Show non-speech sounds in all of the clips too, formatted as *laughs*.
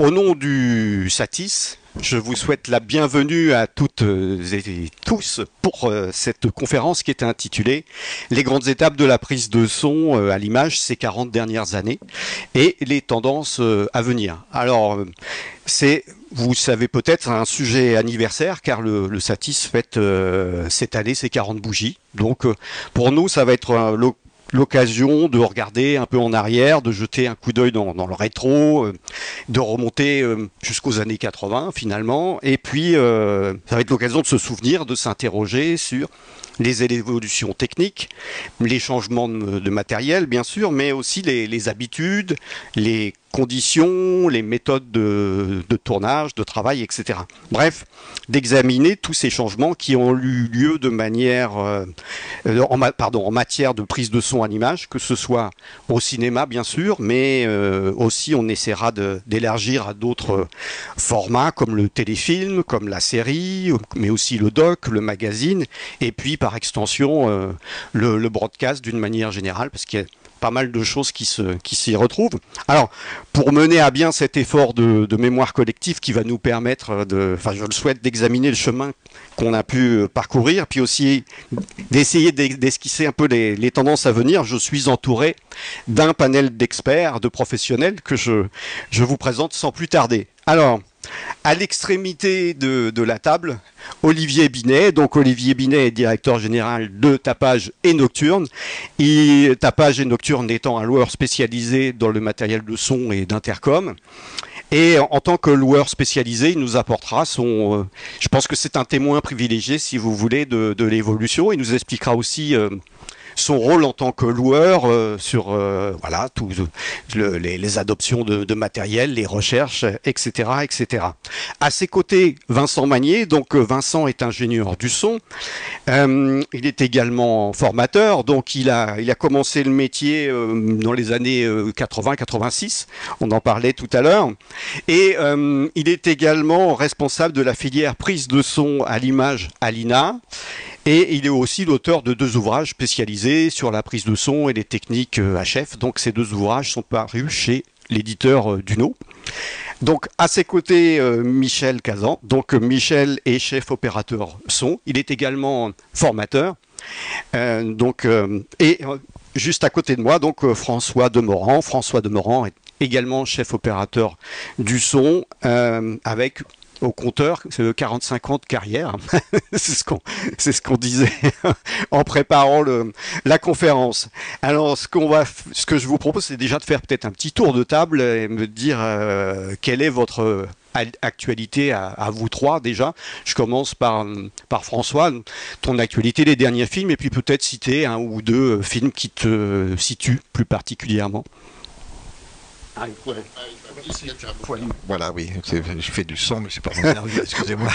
au nom du Satis, je vous souhaite la bienvenue à toutes et tous pour euh, cette conférence qui est intitulée Les grandes étapes de la prise de son euh, à l'image ces 40 dernières années et les tendances euh, à venir. Alors, c'est, vous savez peut-être, un sujet anniversaire car le, Satis fête cette année ses 40 bougies. Donc, pour nous, ça va être l'occasion de regarder un peu en arrière, de jeter un coup d'œil dans, le rétro, euh, de remonter euh, jusqu'aux années 80 finalement, et puis euh, ça va être l'occasion de se souvenir, de s'interroger sur les évolutions techniques, les changements de, matériel bien sûr, mais aussi les, habitudes, les conditions, les méthodes de, tournage, de travail, etc. Bref, d'examiner tous ces changements qui ont eu lieu de manière, euh, en, pardon, en matière de prise de son en image, que ce soit au cinéma bien sûr, mais euh, aussi on essaiera d'élargir à d'autres formats comme le téléfilm, comme la série, mais aussi le doc, le magazine, et puis par extension euh, le, broadcast d'une manière générale, parce qu'il y a pas mal de choses qui se qui s'y retrouvent. Alors, pour mener à bien cet effort de, mémoire collective qui va nous permettre de, enfin, je le souhaite, d'examiner le chemin qu'on a pu parcourir, puis aussi d'essayer d'esquisser un peu les, les, tendances à venir. Je suis entouré d'un panel d'experts, de professionnels que je je vous présente sans plus tarder. Alors, à l'extrémité de, la table, Olivier Binet. Donc Olivier Binet est directeur général de Tapage et Nocturne. Tapage et Nocturne étant un loueur spécialisé dans le matériel de son et d'intercom. Et en tant que loueur spécialisé, il nous apportera son. Euh, je pense que c'est un témoin privilégié, si vous voulez, de, l'évolution. Il nous expliquera aussi euh, son rôle en tant que loueur euh, sur euh, voilà tous les, adoptions de, matériel, les recherches, etc., etc. À ses côtés, Vincent Magnier. Donc euh, Vincent est ingénieur du son. il est également formateur. Donc il a il a commencé le métier dans les années 80-86. On en parlait tout à l'heure. Et il est également responsable de la filière prise de son à l'image à l'INA. Et il est aussi l'auteur de deux ouvrages spécialisés sur la prise de son et les techniques HF. Euh, Donc ces deux ouvrages sont parus chez l'éditeur euh, Duno. Donc à ses côtés, euh, Michel Kazan. Donc Michel est chef opérateur son. Il est également formateur. donc et juste à côté de moi, donc François Demorand. François Demorand est également chef opérateur du son avec au compteur, c'est 45 ans de carrière. *laughs* c'est ce qu'on disait *laughs* en préparant la conférence. Alors ce que je vous propose c'est déjà de faire peut-être un petit tour de table et me dire euh, quelle est votre actualité à, vous trois déjà. Je commence par, par François, ton actualité, les derniers films, et puis peut-être citer un ou deux films qui te situent plus particulièrement. Ah, voilà, oui, je fais du son, mais je suis pas nerveux, excusez-moi.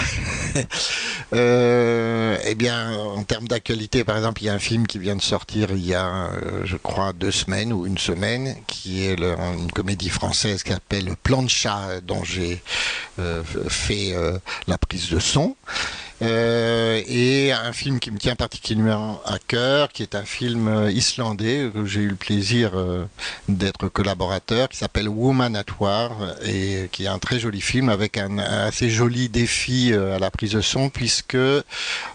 *laughs* euh, eh bien, en termes d'actualité, par exemple, il y a un film qui vient de sortir il y a, euh, je crois, deux semaines ou une semaine, qui est une comédie française qui s'appelle Plan de chat, dont j'ai euh, fait euh, la prise de son. Euh, et un film qui me tient particulièrement à cœur, qui est un film euh, islandais où j'ai eu le plaisir euh, d'être collaborateur, qui s'appelle Woman at War et qui est un très joli film avec un, assez joli défi à la prise de son puisque le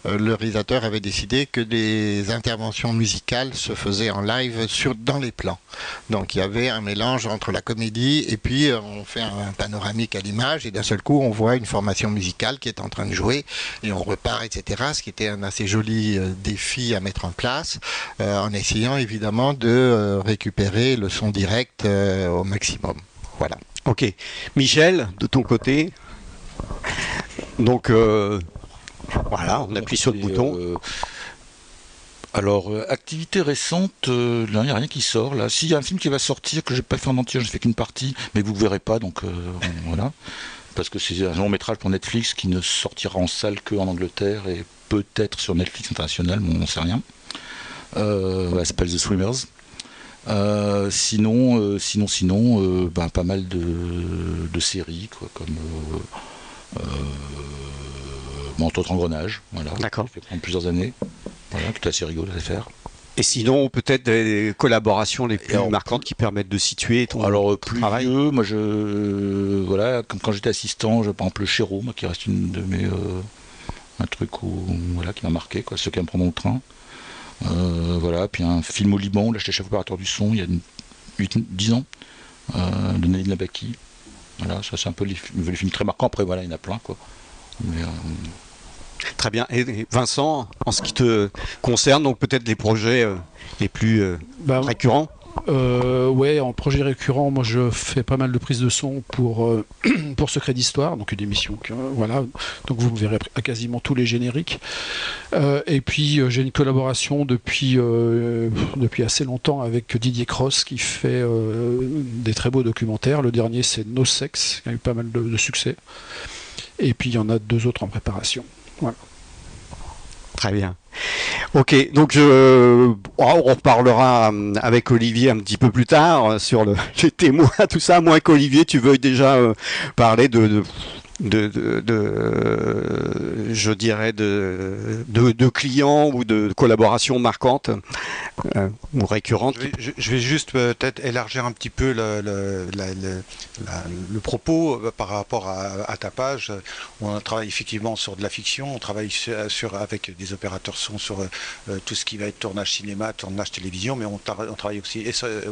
réalisateur avait décidé que les interventions musicales se faisaient en live sur dans les plans. Donc il y avait un mélange entre la comédie et puis on fait un panoramique à l'image et d'un seul coup on voit une formation musicale qui est en train de jouer on repart, etc. Ce qui était un assez joli euh, défi à mettre en place, euh, en essayant évidemment de euh, récupérer le son direct au maximum. Voilà. Ok. Michel, de ton côté? Donc, voilà, on appuie sur le bouton. Alors, activité récente, il n'y a rien qui sort là. S'il y a un film qui va sortir, que je n'ai pas fait en entier, je fais qu'une partie, mais vous ne verrez pas, donc voilà parce que c'est un long métrage pour Netflix qui ne sortira en salle qu'en Angleterre et peut-être sur Netflix international, mais on n'en sait rien. Euh, ça s'appelle The Swimmers. Euh, sinon, euh, sinon, sinon, euh, ben, pas mal de, séries, quoi, comme Manteau entre engrenages, voilà. D'accord. Fait prendre plusieurs années. Voilà, tout assez rigolo à faire. Et sinon, peut-être des collaborations les plus marquantes qui permettent de situer ton, alors, plus travail. Vieux, moi, je, voilà, comme quand j'étais assistant, je, par exemple, le Chéreau, qui reste une de mes, un truc où, voilà, qui m'a marqué, quoi, ceux qui me prendre le train. voilà, puis un film au Liban, là j'étais chef opérateur du son il y a 8, 10 ans, de Nadine Labaki. Voilà, ça c'est un peu les, films très marquants. Après, voilà, il y en a plein, quoi. Euh, très bien. Et Vincent, en ce qui te concerne, donc peut-être les projets euh, les plus euh, bah, récurrents euh, ouais, en projet récurrent, moi je fais pas mal de prises de son pour, euh, *clears throat* pour Secret d'Histoire, donc une émission que, voilà, donc vous verrez à quasiment tous les génériques. Euh, et puis j'ai une collaboration depuis, depuis assez longtemps avec Didier Cross qui fait des très beaux documentaires. Le dernier c'est No Sex, qui a eu pas mal de, de succès. Et puis il y en a deux autres en préparation. Très bien. Ok, donc je, oh, on reparlera euh, avec Olivier un petit peu plus tard euh, sur le, *laughs* les témoins, tout ça. Moi, qu'Olivier, tu veuilles déjà euh, parler de, de, je dirais de, de, clients ou de collaborations marquantes euh, ou récurrentes. Je vais, juste peut-être élargir un petit peu le, le, le, propos euh, par rapport à, ta page. On travaille effectivement sur de la fiction, on travaille sur, avec des opérateurs son sur euh, tout ce qui va être tournage cinéma, tournage télévision, mais on, travaille aussi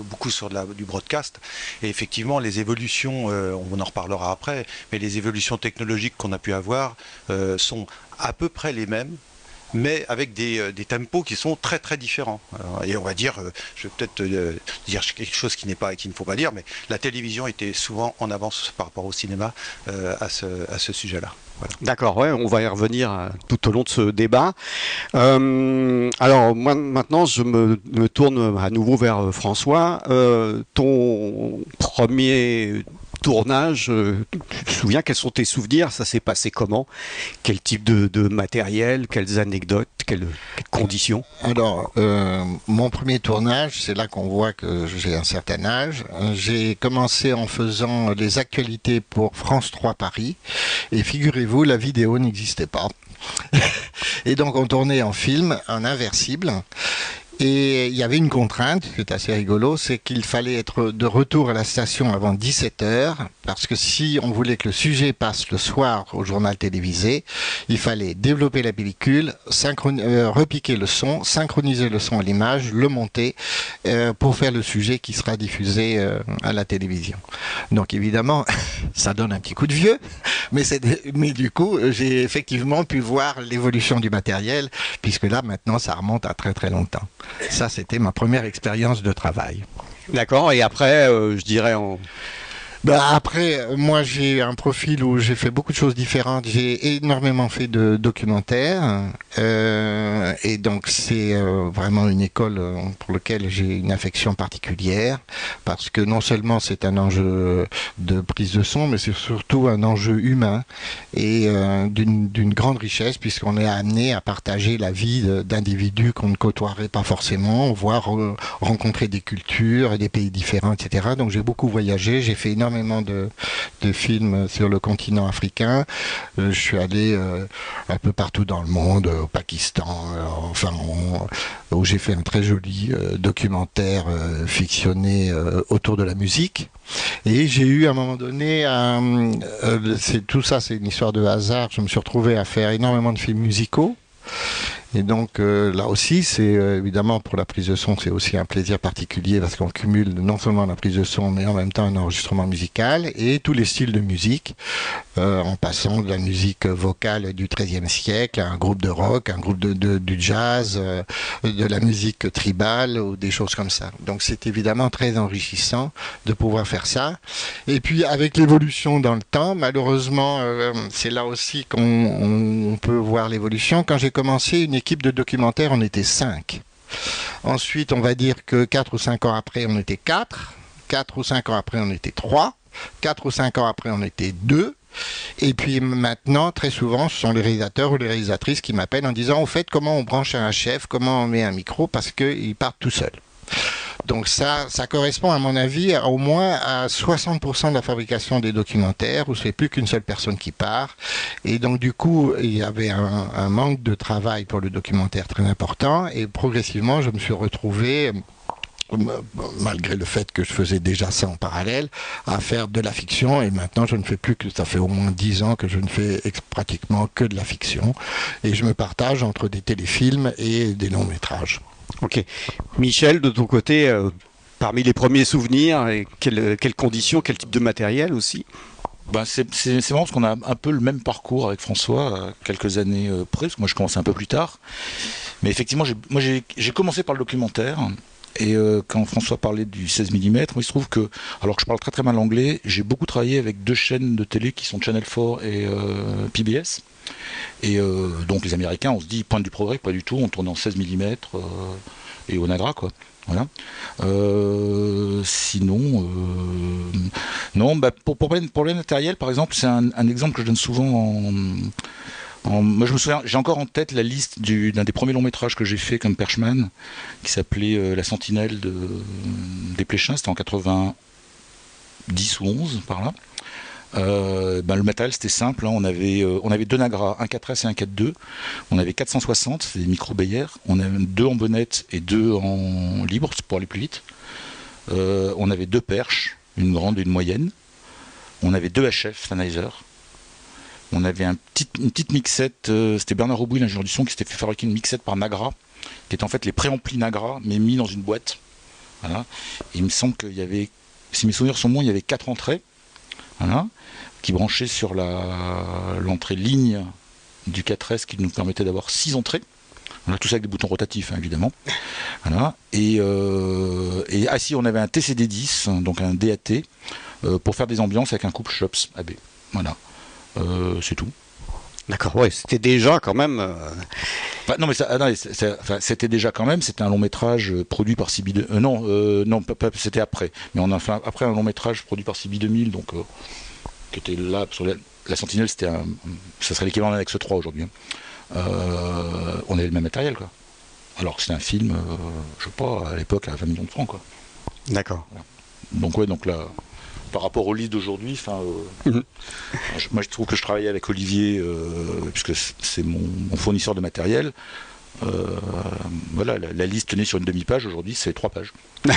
beaucoup sur du broadcast. Et effectivement, les évolutions, on en reparlera après, mais les évolutions technologiques qu'on a pu avoir euh, sont à peu près les mêmes mais avec des, euh, des, tempos qui sont très très différents. et on va dire, euh, je vais peut-être dire quelque chose qui n'est pas qu'il ne faut pas dire, mais la télévision était souvent en avance par rapport au cinéma à ce, à ce sujet-là. D'accord, ouais, on va y revenir tout au long de ce débat. alors moi maintenant, je me, tourne à nouveau vers François. ton premier tournage, euh, tu te souviens quels sont tes souvenirs? Ça s'est passé comment? Quel type de, matériel? Quelles anecdotes? Quelles, conditions? Alors, euh, mon premier tournage, c'est là qu'on voit que j'ai un certain âge. J'ai commencé en faisant les actualités pour France 3 Paris. Et figurez-vous, la vidéo n'existait pas. *laughs* Et donc on tournait en film, en inversible. Et il y avait une contrainte, c'est assez rigolo, c'est qu'il fallait être de retour à la station avant 17 heures, parce que si on voulait que le sujet passe le soir au journal télévisé, il fallait développer la pellicule, euh, repiquer le son, synchroniser le son à l'image, le monter, euh, pour faire le sujet qui sera diffusé euh, à la télévision. Donc évidemment, *laughs* ça donne un petit coup de vieux, mais, mais du coup, j'ai effectivement pu voir l'évolution du matériel, puisque là maintenant, ça remonte à très très longtemps. Ça, c'était ma première expérience de travail. D'accord, et après, euh, je dirais en, bah après, moi j'ai un profil où j'ai fait beaucoup de choses différentes. J'ai énormément fait de documentaires euh, et donc c'est euh, vraiment une école euh, pour laquelle j'ai une affection particulière parce que non seulement c'est un enjeu de prise de son, mais c'est surtout un enjeu humain et d'une grande richesse puisqu'on est amené à partager la vie d'individus qu'on ne côtoierait pas forcément, voire rencontrer des cultures et des pays différents, etc. Donc j'ai beaucoup voyagé, j'ai fait énormément énormément de, films sur le continent africain. Euh, je suis allé euh, un peu partout dans le monde, au Pakistan, euh, enfin, où j'ai fait un très joli documentaire fictionné autour de la musique. Et j'ai eu à un moment donné, c'est tout ça, c'est une histoire de hasard. Je me suis retrouvé à faire énormément de films musicaux. Et donc euh, là aussi, c'est euh, évidemment pour la prise de son, c'est aussi un plaisir particulier parce qu'on cumule non seulement la prise de son, mais en même temps un enregistrement musical et tous les styles de musique, euh, en passant de la musique vocale du XIIIe siècle à un groupe de rock, un groupe de, du jazz, de la musique tribale ou des choses comme ça. Donc c'est évidemment très enrichissant de pouvoir faire ça. Et puis avec l'évolution dans le temps, malheureusement, c'est là aussi qu'on peut voir l'évolution. Quand j'ai commencé équipe de documentaire, on était cinq. Ensuite, on va dire que quatre ou cinq ans après, on était quatre. Quatre ou cinq ans après, on était trois. Quatre ou cinq ans après, on était deux. Et puis maintenant, très souvent, ce sont les réalisateurs ou les réalisatrices qui m'appellent en disant, au fait, comment on branche un chef, comment on met un micro, parce qu'ils partent tout seuls. Donc ça, correspond à mon avis au moins à 60% de la fabrication des documentaires où c'est plus qu'une seule personne qui part. Et donc du coup, il y avait un, un manque de travail pour le documentaire très important. Et progressivement, je me suis retrouvé malgré le fait que je faisais déjà ça en parallèle, à faire de la fiction. Et maintenant, je ne fais plus que ça fait au moins dix ans que je ne fais pratiquement que de la fiction. Et je me partage entre des téléfilms et des longs métrages. Ok. Michel, de ton côté, euh, parmi les premiers souvenirs, et quelles, quelles conditions, quel type de matériel aussi ben c'est marrant parce qu'on a un peu le même parcours avec François, quelques années euh, près, parce que moi je commençais un peu plus tard. Mais effectivement, moi j'ai commencé par le documentaire, et euh, quand François parlait du 16 mm, il se trouve que, alors que je parle très très mal anglais, j'ai beaucoup travaillé avec deux chaînes de télé qui sont Channel 4 et euh, PBS. Et euh, donc les Américains, on se dit, point du progrès, pas du tout, on tourne en 16 mm et au Nagra, quoi. Voilà. sinon, non, bah, pour, pour, pour, le matériel, par exemple, c'est un, un, exemple que je donne souvent en moi, je me souviens, j'ai encore en tête la liste d'un des premiers longs métrages que j'ai fait comme Perchman, qui s'appelait euh, La Sentinelle de, des Pléchins. C'était en 90 ou 11 par là. Euh, ben, le matériel c'était simple, hein. on, avait, euh, on avait deux Nagra, un 4S et un 4.2. On avait 460, c'est des micro Bayer. On avait deux en bonnette et deux en libre pour aller plus vite. on avait deux perches, une grande et une moyenne. On avait deux HF Sennheiser on avait un petit, une petite mixette, euh, c'était Bernard Aubry, l'ingénieur du son, qui s'était fait fabriquer une mixette par Nagra, qui est en fait les préamplis Nagra, mais mis dans une boîte. Il me semble qu'il y avait, si mes souvenirs sont bons, il y avait quatre entrées, qui branchaient sur l'entrée ligne du 4S, qui nous permettait d'avoir six entrées. On a tout ça avec des boutons rotatifs, hein, évidemment. Et, euh, ah on avait un TCD10, donc un DAT, euh, pour faire des ambiances avec un couple Shops AB. Voilà. Euh, c'est tout. D'accord, ouais, c'était déjà quand même. Euh, non, mais c'était déjà quand même. C'était un long métrage euh, produit par CB. non, non, c'était après. Mais on a fait après un long métrage produit par CB 2000, donc qui était là sur la, Sentinelle. C'était un, ça serait l'équivalent d'un Axe 3 aujourd'hui. Hein. on avait le même matériel, quoi. Alors c'était un film, je sais pas, à l'époque à 20 millions de francs, quoi. D'accord. Donc ouais, donc là par rapport au liste d'aujourd'hui. Enfin, euh, mhm. moi, je trouve que je travaille avec Olivier, euh, puisque c'est mon, fournisseur de matériel. Euh, voilà, la, liste tenait sur une demi-page. Aujourd'hui, c'est trois pages. *laughs*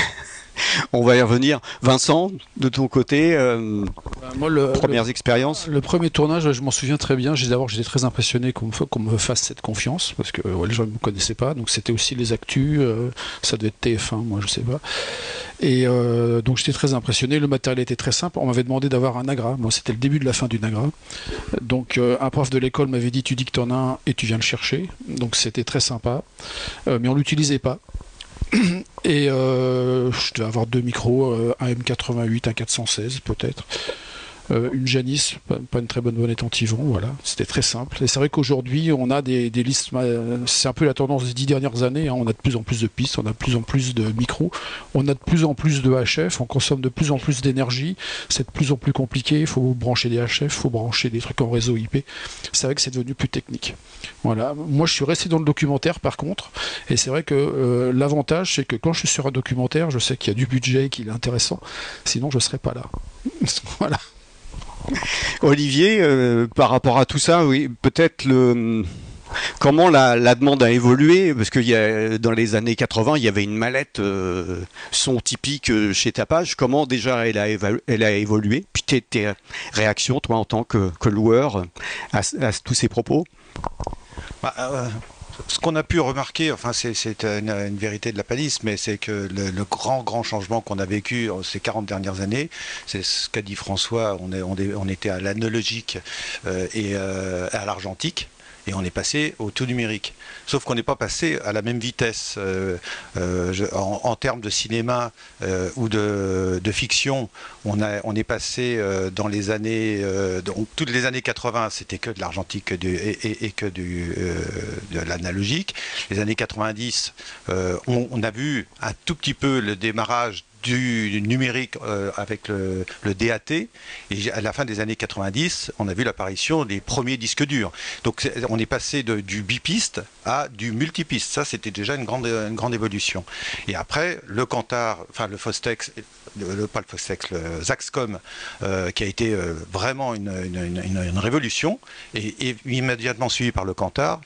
On va y revenir. Vincent, de ton côté, euh, Moi, le, premières expériences Le premier tournage, je m'en souviens très bien. D'abord, j'étais très impressionné qu'on me, fasse cette confiance, parce que les gens ne me connaissaient pas. Donc, c'était aussi les actus. Euh, ça devait être TF1, moi, je sais pas. Et euh, donc, j'étais très impressionné. Le matériel était très simple. On m'avait demandé d'avoir un Nagra. Moi, c'était le début de la fin du Nagra. Donc, un prof de l'école m'avait dit Tu dis que tu en as un et tu viens le chercher. Donc, c'était très sympa. mais on l'utilisait pas. Et euh, je devais avoir deux micros, euh, un M88, un 416 peut-être. Euh, une Janis, pas, une très bonne bonnette anti-vent, voilà, c'était très simple. Et c'est vrai qu'aujourd'hui, on a des, listes, c'est un peu la tendance des dix dernières années, hein. on a de plus en plus de pistes, on a de plus en plus de micros, on a de plus en plus de HF, on consomme de plus en plus d'énergie, c'est de plus en plus compliqué, il faut brancher des HF, il faut brancher des trucs en réseau IP, c'est vrai que c'est devenu plus technique. Voilà, moi je suis resté dans le documentaire par contre, et c'est vrai que euh, l'avantage c'est que quand je suis sur un documentaire, je sais qu'il y a du budget, qu'il est intéressant, sinon je ne serais pas là. *laughs* voilà. *laughs* Olivier, euh, par rapport à tout ça, oui, peut-être le comment la, demande a évolué? Parce a dans les années 80 il y avait une mallette euh, son typique euh, chez Tapage. Comment déjà elle a, elle a évolué? Puis tes, tes, réactions toi en tant que, loueur à, tous ces propos? Bah, ce qu'on a pu remarquer, enfin c'est une, vérité de la palisse, mais c'est que le, grand grand changement qu'on a vécu ces 40 dernières années, c'est ce qu'a dit François, on, était à l'analogique euh, et euh, à l'argentique et on est passé au tout numérique. Sauf qu'on n'est pas passé à la même vitesse euh, euh, en, termes de cinéma euh, ou de, fiction. On, a, on est passé dans les années, toutes les années 80, c'était que de l'argentique et, que de l'analogique. Les années 90, on, on, a vu un tout petit peu le démarrage du numérique avec le, DAT. Et à la fin des années 90, on a vu l'apparition des premiers disques durs. Donc on est passé du bipiste à du multipiste. Ça, c'était déjà une grande, une grande évolution. Et après, le Cantar, enfin le Fostex, pas le Fostex, le Zaxcom, qui a été vraiment une, une, révolution, et, immédiatement suivi par le Cantar,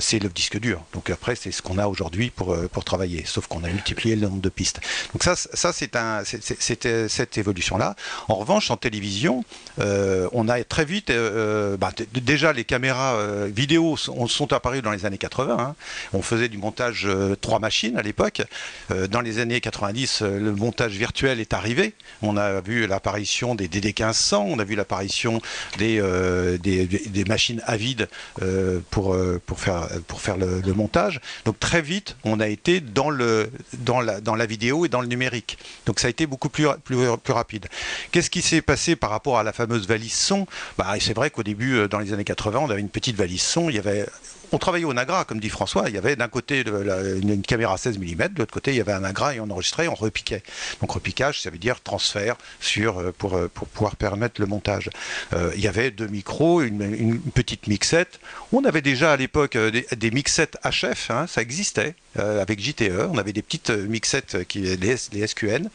c'est le disque dur. Donc après, c'est ce qu'on a aujourd'hui pour, pour travailler, sauf qu'on a multiplié le nombre de pistes. Donc ça, ça c'est un, c'était cette évolution-là. En revanche, en télévision, euh, on a très vite, euh, bah, déjà les caméras euh, vidéo sont, apparues dans les années 80. Hein. On faisait du montage trois machines à l'époque. dans les années 90, le montage virtuel est arrivé. On a vu l'apparition des DD 1500, on a vu l'apparition des, machines à vide pour, faire, le, montage. Donc très vite, on a été dans la vidéo et dans le numérique. Donc ça a été beaucoup plus, rapide. Qu'est-ce qui s'est passé par rapport à la fameuse valise son? Bah, C'est vrai qu'au début, euh, dans les années 80, on avait une petite valise son. Il y avait on travaillait au Nagra, comme dit François. Il y avait d'un côté une, caméra 16 mm, de l'autre côté il y avait un Nagra et on enregistrait, on repiquait. Donc repiquage, ça veut dire transfert sur, euh, pour, euh, pour pouvoir permettre le montage. Euh, il y avait deux micros, une, petite mixette. On avait déjà à l'époque des, mixettes HF, hein, ça existait. avec JTE, on avait des petites mixettes, qui, les, les SQN,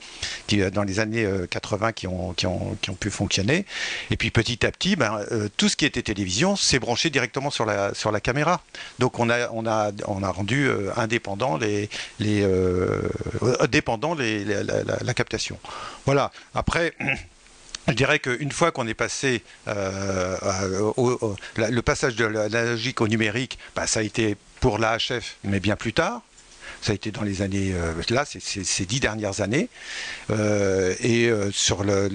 qui dans les années 80 qui ont, pu fonctionner. Et puis petit à petit, ben, tout ce qui était télévision s'est branché directement sur la caméra. Donc on a, on a, on a rendu euh, indépendant les, les, euh, dépendant les, la, captation. Voilà. Après. *clears throat* Je dirais qu'une fois qu'on est passé euh, au, le passage de l'analogique au numérique, bah, ça a été pour l'AHF, mais bien plus tard. Ça a été dans les années, là, c'est ces dix dernières années. et sur le,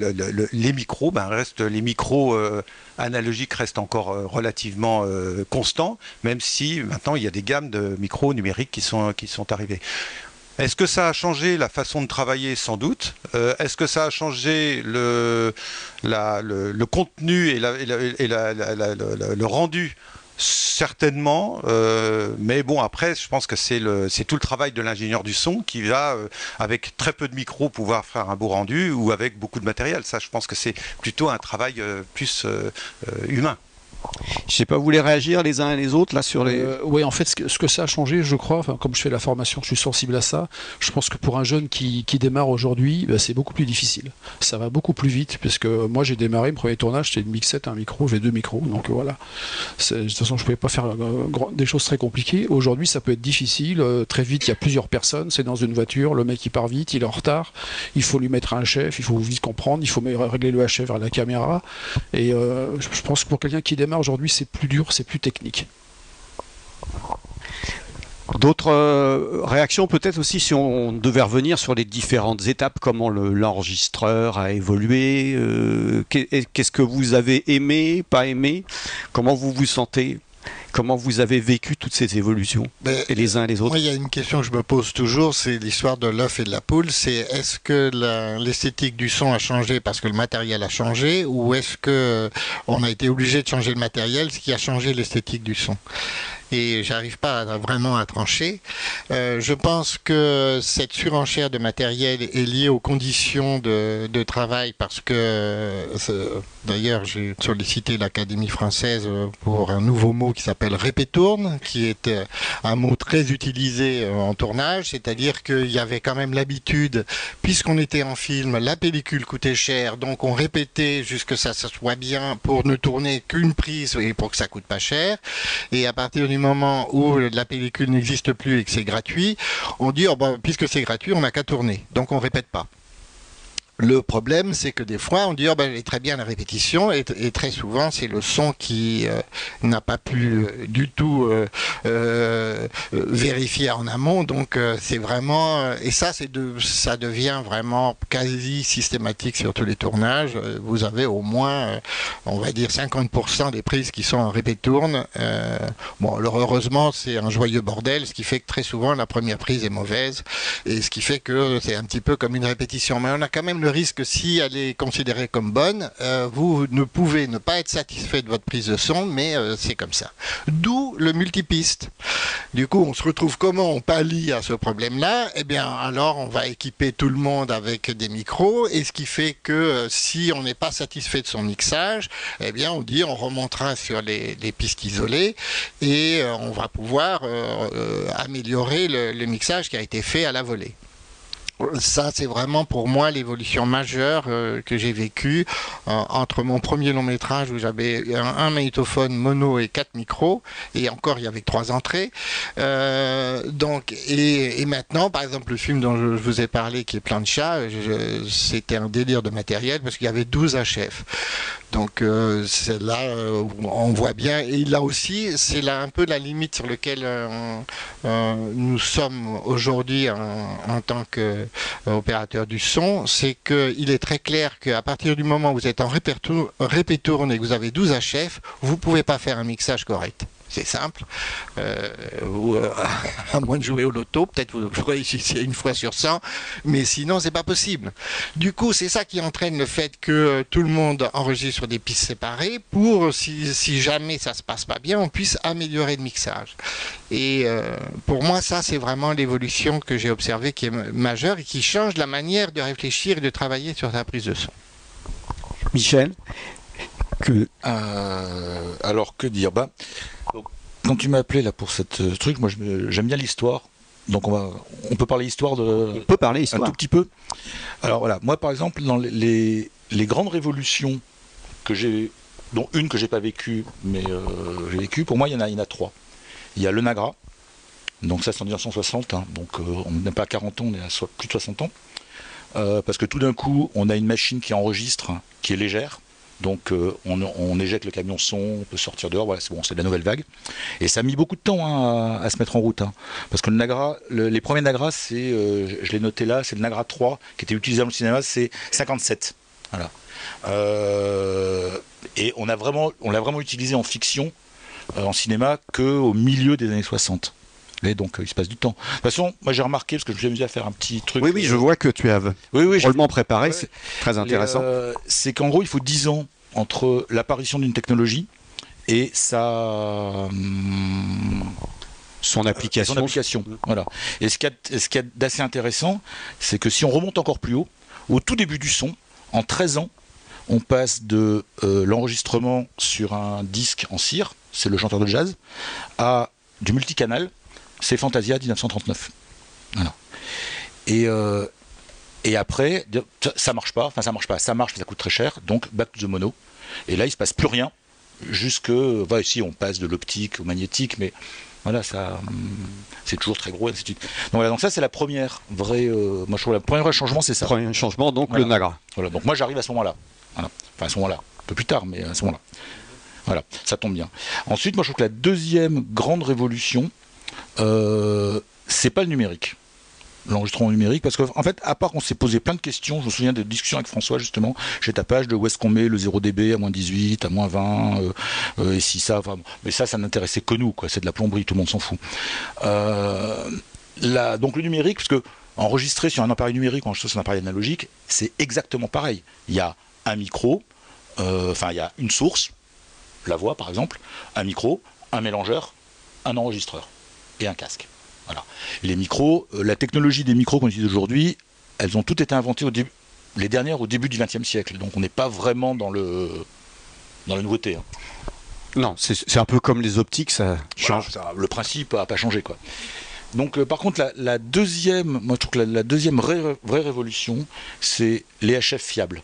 les micros, ben, les micros analogique reste encore euh, relativement euh, constant, même si maintenant il y a des gammes de micros numériques qui sont, qui sont arrivées. Est-ce que ça a changé la façon de travailler? Sans doute. Euh, est-ce que ça a changé le, le, contenu et le rendu Certainement, euh, mais bon après, je pense que c'est le, c'est tout le travail de l'ingénieur du son qui va, euh, avec très peu de micros, pouvoir faire un beau rendu ou avec beaucoup de matériel. Ça, je pense que c'est plutôt un travail euh, plus humain. Je sais pas, vous voulez réagir les uns et les autres là sur les. Euh, oui, en fait, ce que, ça a changé, je crois, comme je fais la formation, je suis sensible à ça. Je pense que pour un jeune qui, démarre aujourd'hui, bah, c'est beaucoup plus difficile. Ça va beaucoup plus vite, puisque moi j'ai démarré, mon premier tournage, c'était une mixette, un micro, j'ai deux micros, donc voilà. De toute façon, je pouvais pas faire euh, des choses très compliquées. Aujourd'hui, ça peut être difficile. Euh, très vite, il y a plusieurs personnes, c'est dans une voiture, le mec il part vite, il est en retard, il faut lui mettre un chef, il faut vite comprendre, il faut régler le HF vers la caméra. Et je pense que pour quelqu'un qui démarre aujourd'hui, c'est plus dur, c'est plus technique. D'autres euh, réactions peut-être aussi si on devait revenir sur les différentes étapes, comment l'enregistreur a évolué, euh, qu'est-ce que vous avez aimé, pas aimé, comment vous vous sentez? Comment vous avez vécu toutes ces évolutions ben, et les uns et les autres Moi, il y a une question que je me pose toujours, c'est l'histoire de l'œuf et de la poule. C'est est-ce que l'esthétique du son a changé parce que le matériel a changé, ou est-ce que on a été obligé de changer le matériel, ce qui a changé l'esthétique du son? Et j'arrive pas vraiment à trancher. Euh, je pense que cette surenchère de matériel est liée aux conditions de, travail parce que, euh, d'ailleurs, j'ai sollicité l'Académie française pour un nouveau mot qui s'appelle répétourne, qui est euh, un mot très utilisé en tournage, c'est-à-dire qu'il y avait quand même l'habitude, puisqu'on était en film, la pellicule coûtait cher, donc on répétait jusque ça, ça soit bien pour ne tourner qu'une prise et pour que ça coûte pas cher. Et à partir du moment où la pellicule n'existe plus et que c'est gratuit, on dit, oh, puisque c'est gratuit, on n'a qu'à tourner. Donc on répète pas. Le problème, c'est que des fois, on dit oh, ben, elle est très bien la répétition, et, très souvent, c'est le son qui euh, n'a pas pu euh, du tout euh, vérifier en amont. Donc, c'est vraiment, et ça, ça devient vraiment quasi systématique sur tous les tournages. Vous avez au moins, on va dire, 50% des prises qui sont en répétourne. bon, alors heureusement, c'est un joyeux bordel, ce qui fait que très souvent, la première prise est mauvaise, et ce qui fait que c'est un petit peu comme une répétition. Mais on a quand même le risque que si elle est considérée comme bonne, euh, vous ne pouvez ne pas être satisfait de votre prise de son, mais euh, c'est comme ça. D'où le multipiste. Du coup, on se retrouve comment on pallie à ce problème-là? Eh bien, alors on va équiper tout le monde avec des micros, et ce qui fait que euh, si on n'est pas satisfait de son mixage, eh bien, on dit on remontera sur les, pistes isolées et on va pouvoir améliorer le mixage qui a été fait à la volée. Ça, c'est vraiment pour moi l'évolution majeure euh, que j'ai vécue euh, entre mon premier long métrage où j'avais un, un magnétophone mono et quatre micros, et encore il y avait trois entrées. Euh, et, maintenant, par exemple, le film dont je, vous ai parlé, qui est Plein de chats, je- c'était un délire de matériel parce qu'il y avait 12 HF. Donc euh, c'est là euh, on voit bien et là aussi c'est là un peu la limite sur laquelle euh, euh, nous sommes aujourd'hui en, tant qu'opérateur du son, c'est qu'il est très clair qu'à partir du moment où vous êtes en répétourne et que vous avez 12 HF, vous pouvez pas faire un mixage correct. C'est simple. Euh, euh, *laughs* à moins de jouer au loto, peut-être vous réussissez une fois sur 100, mais sinon c'est pas possible. Du coup, c'est ça qui entraîne le fait que euh, tout le monde enregistre sur des pistes séparées pour, si, jamais ça se passe pas bien, on puisse améliorer le mixage. Et pour moi, ça, c'est vraiment l'évolution que j'ai observée qui est ma- majeure et qui change la manière de réfléchir et de travailler sur sa prise de son. Michel? Que Euh, alors que dire? Bah, donc, Quand tu m'as appelé là pour cette euh, truc, moi j'aime bien l'histoire. Donc on va, on peut parler histoire de on peut parler un histoire. tout petit peu. Alors voilà, moi par exemple dans les, les, les grandes révolutions que j'ai, dont une que j'ai pas vécue, mais euh, j'ai vécu, pour moi il y en a, il y en a trois. Il y a le Nagra, donc ça c'est en 1960, hein, donc euh, on n'est pas à 40 ans, on est à so- plus de 60 ans. Euh, parce que tout d'un coup, on a une machine qui enregistre, qui est légère. Donc euh, on, éjecte le camion son, on peut sortir dehors, voilà, c'est bon, c'est de la nouvelle vague. Et ça a mis beaucoup de temps hein, à, se mettre en route. hein. Parce que le Nagra, le- les premiers Nagra, c'est, euh, je- l'ai noté là, c'est le Nagra 3 qui était utilisé dans le cinéma, c'est 57. Voilà. Euh, et on a vraiment, on l'a vraiment utilisé en fiction, en cinéma, que au milieu des années 60. Et donc euh, il se passe du temps. De toute façon, moi j'ai remarqué parce que je me suis amusé à faire un petit truc. Oui, oui, je vois que tu as Oui, drôlement préparé. Ouais. C'est très intéressant. euh, c'est qu'en gros, il faut 10 ans entre l'apparition d'une technologie et sa, hum, Son application. son application. Voilà. Et ce qu'il y a, ce qu'il y a d'assez intéressant, c'est que si on remonte encore plus haut, au tout début du son, en 13 ans, on passe de euh, l'enregistrement sur un disque en cire, c'est le chanteur de jazz, à du multicanal, c'est Fantasia 1939. Voilà. Et, euh, et après, ça- marche pas, enfin ça marche pas, ça marche, mais ça coûte très cher, donc back to the mono. Et là, il se passe plus rien, jusque, bah, ici, on passe de l'optique au magnétique, mais voilà, ça, hum, c'est toujours très gros, et ainsi de suite. Donc voilà, donc ça, c'est la première vraie, euh, moi je trouve, le premier vrai changement, c'est ça. Premier changement, donc Voilà. le Nagra. Voilà, donc moi j'arrive à ce moment-là. Voilà. Enfin à ce moment-là, un peu plus tard, mais à ce moment-là. Voilà, ça tombe bien. Ensuite, moi je trouve que la deuxième grande révolution, euh, c'est pas le numérique. L'enregistrement numérique, parce qu'en en fait, à part qu'on s'est posé plein de questions, je me souviens de discussions avec François justement, chez Tapage, de où est-ce qu'on met le 0 dB à moins 18, à moins 20, euh, euh, et si ça, enfin, mais ça, ça n'intéressait que nous, quoi. C'est de la plomberie, tout le monde s'en fout. Donc le numérique, parce que sur un appareil numérique ou enregistrer sur un appareil analogique, c'est exactement pareil. Il y a un micro, enfin il y a une source, la voix par exemple, un micro, un mélangeur, un enregistreur et un casque. Voilà. Les micros, euh, la technologie des micros qu'on utilise aujourd'hui, elles ont toutes été inventées au début, les dernières au début du XXe siècle. Donc on n'est pas vraiment dans le dans la nouveauté. hein. Non, c'est un peu comme les optiques, ça change. Voilà, ça- le principe n'a pas changé quoi. Donc euh, par contre la, la deuxième, moi je trouve que la, la deuxième vraie, vraie révolution, c'est les HF fiables.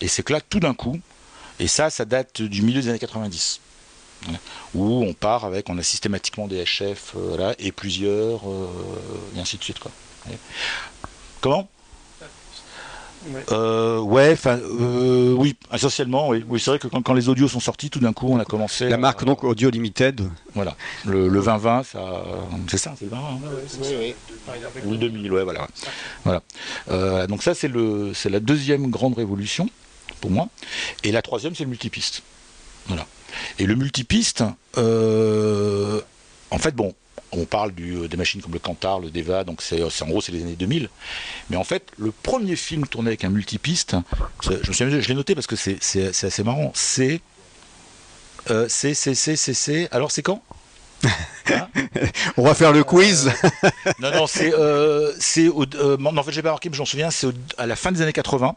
Et c'est que là tout d'un coup, et ça ça date du milieu des années 90, voilà, où on part avec, on a systématiquement des HF, euh, voilà, et plusieurs, euh, et ainsi de suite quoi. Ouais. Comment Euh, ouais, enfin, euh, oui, essentiellement, oui. oui c'est vrai que quand, quand les audios sont sortis, tout d'un coup, on a commencé. La à- marque donc Audio Limited. voilà, le, le 2020, ça, c'est ça, c'est le 2020. hein Ou le 2000, ouais, voilà. voilà. Euh, donc ça, c'est le, c'est la deuxième grande révolution pour moi. Et la troisième, c'est le multipiste. Voilà. Et le multipiste, euh, en fait, bon, on parle du, des machines comme le Cantar, le Deva, donc c'est en gros c'est les années 2000. Mais en fait, le premier film tourné avec un multipiste, je me suis je l'ai noté parce que c'est assez marrant. C'est c'est c'est c'est c'est alors c'est quand? Hein *laughs* On va faire le quiz. non, non, c'est. Euh, euh, en fait, j'ai pas marqué, mais j'en souviens, c'est à la fin des années 80,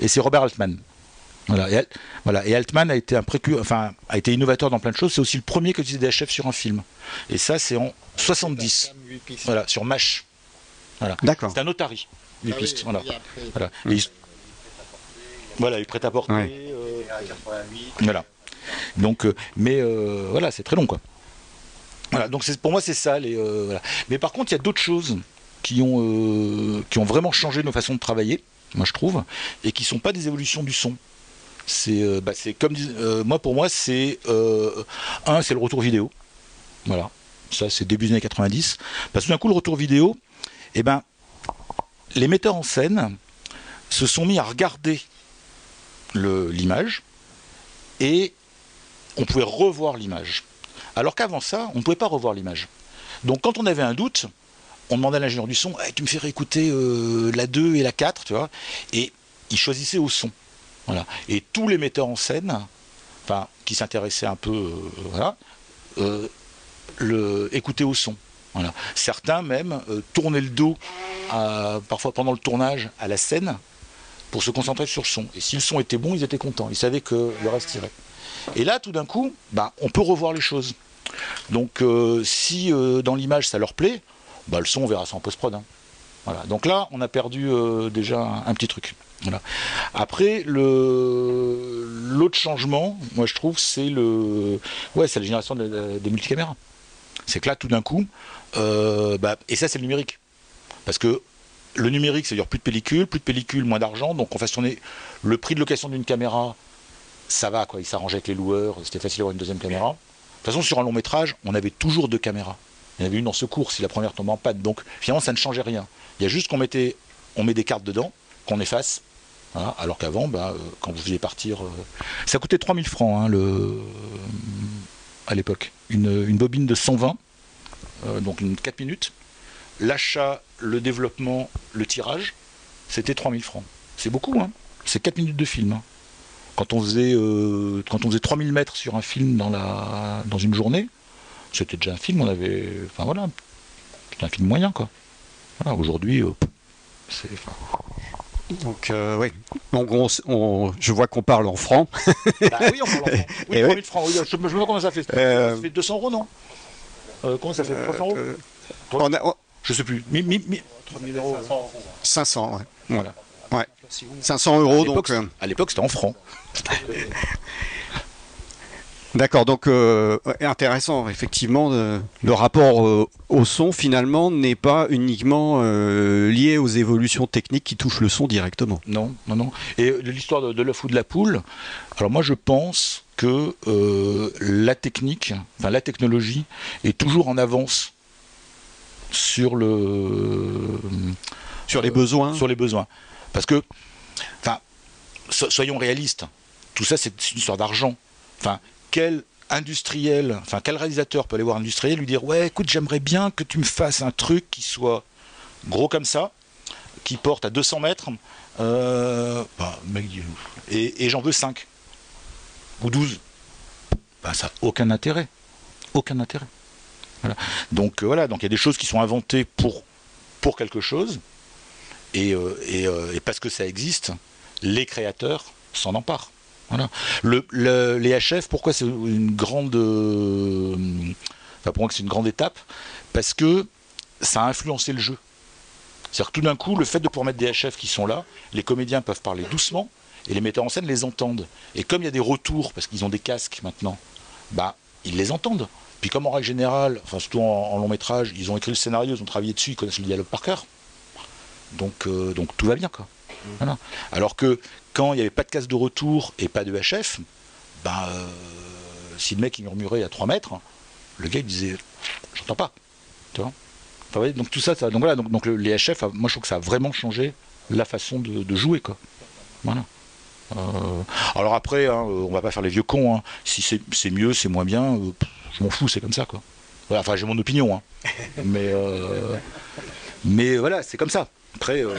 et c'est Robert Altman. Voilà et, voilà, et Altman a été, un enfin, a été innovateur dans plein de choses. C'est aussi le premier qui utilisait des chefs sur un film. Et ça, c'est en 70. Voilà, sur MASH. Voilà. D'accord. C'est un Otari, 8 ah pistes. Voilà. Voilà. il... voilà, il prêt à porter. Euh... Voilà. Donc, euh, mais euh, voilà, c'est très long, quoi. Voilà, donc pour moi c'est ça. Les, euh, Mais par contre, il y a d'autres choses qui ont, euh, qui ont vraiment changé nos façons de travailler, moi je trouve, et qui ne sont pas des évolutions du son. C'est euh, bah, comme moi pour moi c'est un c'est le retour vidéo. Voilà, ça c'est début des années 90. Parce que d'un coup le retour vidéo, eh ben les metteurs en scène se sont mis à regarder l'image et on pouvait revoir l'image. Alors qu'avant ça, on ne pouvait pas revoir l'image. Donc quand on avait un doute, on demandait à l'ingénieur du son, tu me fais réécouter euh, la 2 et la 4, tu vois, et il choisissait au son. Et tous les metteurs en scène, qui s'intéressaient un peu, euh, voilà, euh, écoutaient au son. Certains même tournaient le dos, parfois pendant le tournage, à la scène, pour se concentrer sur le son. Et si le son était bon, ils étaient contents. Ils savaient que le reste irait. Et là, tout d'un coup, bah, on peut revoir les choses. Donc, euh, si euh, dans l'image ça leur plaît, bah, le son, on verra ça en post-prod. Hein. Voilà. Donc là, on a perdu euh, déjà un, petit truc. Après, l'autre changement, moi je trouve, c'est le, ouais, c'est la génération des multicaméras. C'est que là, tout d'un coup, bah, et ça, c'est le numérique. Parce que le numérique, c'est-à-dire plus de pellicule, plus de pellicule, moins d'argent, donc on fait tourner le prix de location d'une caméra ça va, quoi. Il s'arrangeait avec les loueurs, c'était facile d'avoir une deuxième caméra. De toute façon, sur un long métrage, on avait toujours deux caméras. Il y en avait une en secours si la première tombe en panne. Donc finalement, ça ne changeait rien. Il y a juste qu'on mettait, on met des cartes dedans, qu'on efface. Alors qu'avant, bah, euh, quand vous faisiez partir, euh, ça coûtait 3000 francs hein, à l'époque. Une, bobine de 120, euh, donc une 4 minutes. L'achat, le développement, le tirage, c'était 3000 francs. C'est beaucoup, hein. C'est 4 minutes de film. Hein. Quand on faisait, euh, quand on faisait 3000 mètres sur un film dans, une journée, c'était déjà un film, on avait. Enfin voilà, c'était un film moyen quoi. Aujourd'hui, c'est. Donc, euh, oui. Donc, je vois qu'on parle en francs. bah, oui, on parle en francs. Oui, *laughs* 3000 francs. Oui, je, me demande comment ça fait. Ça fait 200 euros, non Comment ça fait 300 euros on a, Je sais plus. 3000 euros. 500, ouais. Voilà. Ouais. 500 euros, donc. À l'époque, c'était en francs. *laughs* D'accord, donc euh, intéressant, effectivement, euh, le rapport euh, au son finalement n'est pas uniquement lié aux évolutions techniques qui touchent le son directement. Non, non, non. Et l'histoire de, de l'œuf ou de la poule, alors moi je pense que la technique, enfin la technologie est toujours en avance sur le sur les besoins. Sur les besoins, parce que, enfin, soyons réalistes tout ça, c'est une histoire d'argent. Enfin, quel industriel, enfin, quel réalisateur peut aller voir un industriel lui dire Ouais, écoute, j'aimerais bien que tu me fasses un truc qui soit gros comme ça, qui porte à 200 mètres, euh, bah, et, j'en veux 5 ou 12. Bah, ça n'a aucun intérêt. Aucun intérêt. Donc euh, voilà, donc il y a des choses qui sont inventées pour, quelque chose, euh, et parce que ça existe, les créateurs s'en emparent. Voilà. Le, les HF, pourquoi c'est une grande, euh, enfin pour moi c'est une grande étape, parce que ça a influencé le jeu. C'est-à-dire que tout d'un coup, le fait de pouvoir mettre des HF qui sont là, les comédiens peuvent parler doucement et les metteurs en scène les entendent. Et comme il y a des retours, parce qu'ils ont des casques maintenant, bah ils les entendent. Puis comme en règle générale, enfin surtout en, long métrage, ils ont écrit le scénario, ils ont travaillé dessus, ils connaissent le dialogue par cœur. Donc, euh, donc tout va bien quoi. Alors que quand il n'y avait pas de casse de retour et pas de HF, ben, euh, si le mec il murmurait à 3 mètres, le gars il disait J'entends pas. Tu vois donc tout ça, donc voilà, donc, les HF, moi je trouve que ça a vraiment changé la façon de, jouer. Quoi. Voilà. Euh, alors après, hein, on va pas faire les vieux cons. Hein. Si c'est mieux, c'est moins bien, euh, je m'en fous, c'est comme ça. Quoi. Enfin, j'ai mon opinion, hein. mais, euh, mais voilà, c'est comme ça. Après, euh,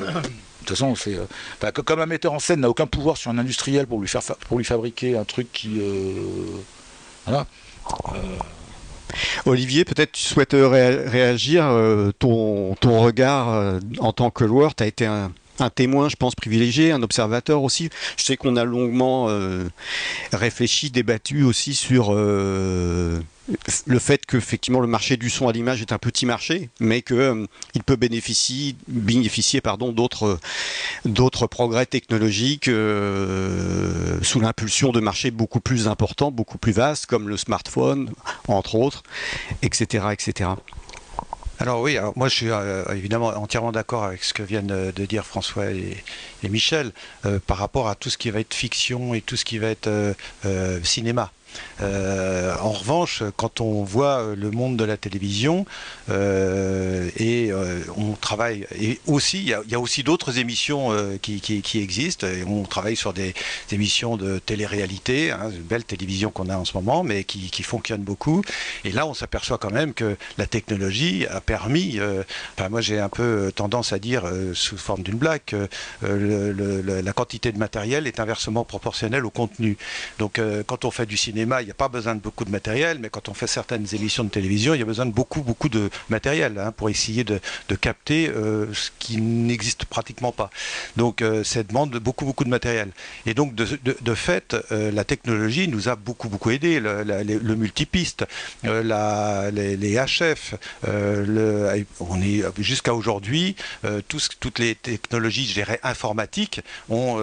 toute façon, c'est euh, comme un metteur en scène n'a aucun pouvoir sur un industriel pour lui faire fa- pour lui fabriquer un truc qui, euh, voilà. Olivier, peut-être tu souhaites euh, ré- réagir. euh, ton, ton regard euh, en tant que joueur, tu as été un, témoin, je pense, privilégié, un observateur aussi. Je sais qu'on a longuement euh, réfléchi, débattu aussi sur euh, le fait que effectivement le marché du son à l'image est un petit marché, mais que euh, peut bénéficier, bénéficier pardon, d'autres d'autres progrès technologiques euh, sous l'impulsion de marchés beaucoup plus importants, beaucoup plus vastes, comme le smartphone, entre autres, etc., etc. Alors oui, alors moi je suis euh, évidemment entièrement d'accord avec ce que viennent euh, de dire François et, Michel euh, par rapport à tout ce qui va être fiction et tout ce qui va être euh, euh, cinéma. Euh, en revanche, quand on voit euh, le monde de la télévision euh, et on travaille et aussi il y a, aussi d'autres émissions qui, existent. Et on travaille sur des, émissions de télé-réalité, hein, une belle télévision qu'on a en ce moment, mais qui, fonctionne beaucoup. Et là, on s'aperçoit quand même que la technologie a permis. enfin, moi, j'ai un peu tendance à dire, sous forme d'une blague, que la quantité de matériel est inversement proportionnelle au contenu. Donc, quand on fait du cinéma, il n'y a pas besoin de beaucoup de matériel, mais quand on fait certaines émissions de télévision, il y a besoin de beaucoup, beaucoup de matériel hein, pour essayer de, capter euh, ce qui n'existe pratiquement pas. Donc, euh, ça demande beaucoup, beaucoup de matériel. Et donc, de, fait, euh, la technologie nous a beaucoup, beaucoup aidé. Le, multipiste, les, HF, on est jusqu'à aujourd'hui, toutes les technologies, informatiques ont,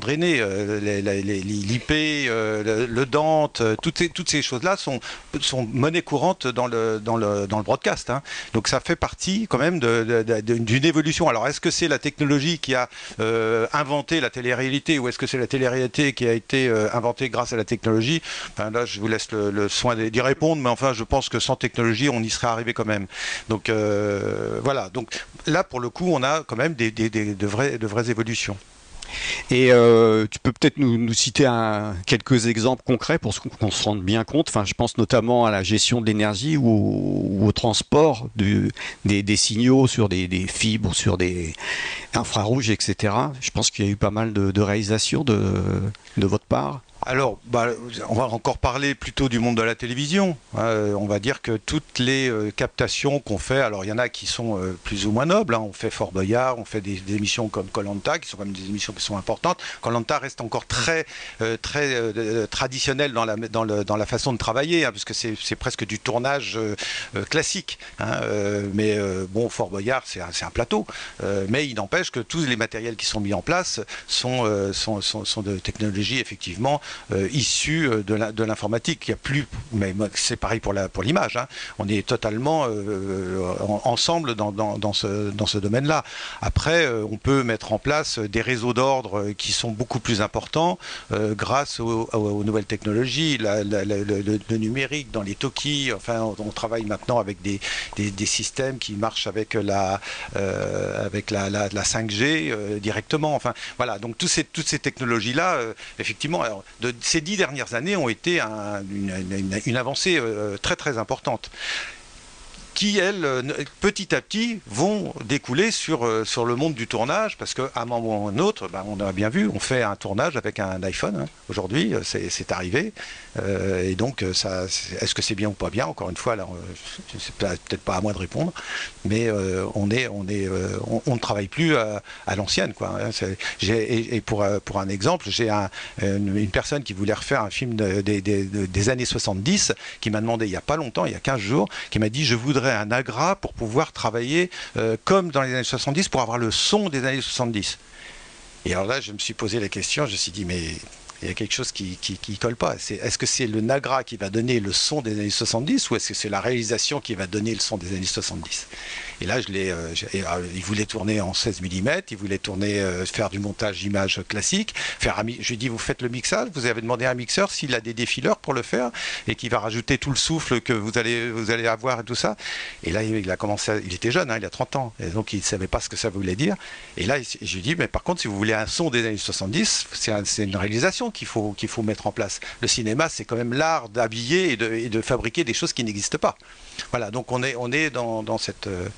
drainé. L'IP, le, le euh, toutes ces, choses-là sont, monnaie courante dans le, dans le, dans le broadcast. hein. Donc ça fait partie quand même d'une évolution. Alors est-ce que c'est la technologie qui a euh, inventé la télé-réalité ou est-ce que c'est la télé-réalité qui a été euh, inventée grâce à la technologie? Enfin, Là, je vous laisse le, soin d'y répondre, mais enfin, je pense que sans technologie, on y serait arrivé quand même. Donc voilà. Donc là, pour le coup, on a quand même des, de vraies évolutions. Et euh, tu peux peut-être nous, citer quelques exemples concrets pour qu'on se rende bien compte. Je pense notamment à la gestion de l'énergie ou, au- transport des, signaux sur des, fibres, sur des infrarouges, etc. Je pense qu'il y a eu pas mal de, réalisations de votre part. Alors, bah, on va encore parler plutôt du monde de la télévision. Euh, on va dire que toutes les euh, captations qu'on fait, alors il y en a qui sont euh, plus ou moins nobles. hein. On fait Fort Boyard, on fait des, émissions comme Colanta, qui sont quand même des émissions qui sont importantes. Colanta reste encore très, très traditionnel dans la, dans, le- dans la façon de travailler, hein, parce que c'est presque du tournage classique. hein. Mais bon, Fort Boyard, c'est un, un plateau. Mais il n'empêche que tous les matériels qui sont mis en place sont, sont, sont, sont de technologies effectivement euh, issues euh, de l'informatique. Il y a plus, mais c'est pareil pour l'image. hein. On est totalement euh, en- ensemble dans, ce domaine-là. Après, on peut mettre en place des réseaux d'ordre qui sont beaucoup plus importants grâce aux, nouvelles technologies, le, numérique dans les Toki. Enfin, on, travaille maintenant avec des, systèmes qui marchent avec la euh, avec la, la- la 5G euh, directement. Enfin, voilà. Donc toutes ces technologies-là, effectivement, ces dix dernières années ont été un- une, une- une avancée euh, très très importante qui, elles, euh, petit à petit, vont découler sur, euh, sur le monde du tournage, parce qu'à un moment ou un autre, ben, on a bien vu, on fait un tournage avec un iPhone, hein. aujourd'hui, euh, c'est arrivé, et donc, est-ce que c'est bien ou pas bien? Encore une fois, là, c'est peut-être pas à moi de répondre, mais on, est, on, est, on, ne travaille plus à, l'ancienne. hein. Et, pour, pour un exemple, j'ai un- une, personne qui voulait refaire un film de- des années 70, qui m'a demandé il n'y a pas longtemps, il y a 15 jours, qui m'a dit je voudrais un agra pour pouvoir travailler euh, comme dans les années 70, pour avoir le son des années 70. Et alors là, je me suis posé la question, je me suis dit, mais il y a quelque chose qui qui, colle pas. Est-ce que c'est le Nagra qui va donner le son des années 70 ou est-ce que c'est la réalisation qui va donner le son des années 70 Et là, je euh, euh, il voulait tourner en 16 mm, il voulait tourner, euh, faire du montage image classique. Je lui dit, vous faites le mixage, vous avez demandé à un mixeur s'il a des défileurs pour le faire et qui va rajouter tout le souffle que vous allez, vous allez avoir et tout ça. Et là, il a commencé, il était jeune, hein, il a 30 ans, donc il ne savait pas ce que ça voulait dire. Et là, je lui dit, mais par contre, si vous voulez un son des années 70, c'est un- c'est une réalisation qu'il faut, mettre en place. Le cinéma, c'est quand même l'art d'habiller et de, fabriquer des choses qui n'existent pas. Voilà, donc on est, dans cette... euh,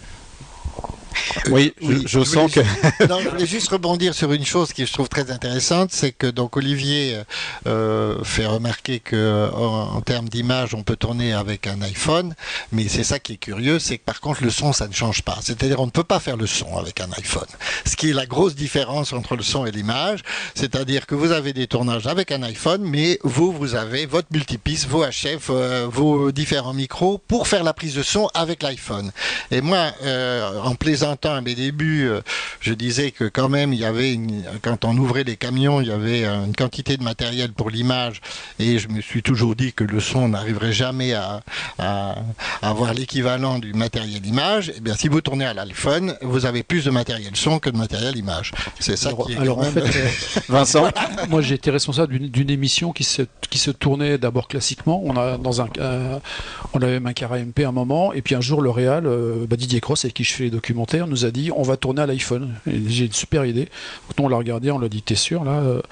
*laughs* Oui, je, Oui, je je sens que. *laughs* Non, je voulais juste rebondir sur une chose qui je trouve très intéressante, c'est que donc Olivier euh, fait remarquer que en, en termes d'image, on peut tourner avec un iPhone, mais c'est ça qui est curieux, c'est que par contre le son, ça ne change pas. C'est-à-dire on ne peut pas faire le son avec un iPhone. Ce qui est la grosse différence entre le son et l'image, c'est-à-dire que vous avez des tournages avec un iPhone, mais vous, vous avez votre multipiste, vos HF, euh, vos différents micros pour faire la prise de son avec l'iPhone. Et moi, euh, en plaisantant à mes débuts, euh, je disais que quand même, il y avait, une- quand on ouvrait les camions, il y avait euh, une quantité de matériel pour l'image, et je me suis toujours dit que le son n'arriverait jamais à, à- à avoir l'équivalent du matériel image. Et bien, si vous tournez à l'iPhone, vous avez plus de matériel son que de matériel image. C'est ça Alors, qui est alors, en même- fait, euh, Vincent *laughs* moi j'ai été responsable d'une- émission qui se, qui se tournait d'abord classiquement. On a dans un, euh, on avait même un carré MP à un moment, et puis un jour le euh, bah, Didier Cross avec qui je fais les documentaires, nous a dit on va tourner à l'iPhone. J'ai une super idée. Donc, on l'a regardé, on l'a dit t'es sûr là. euh,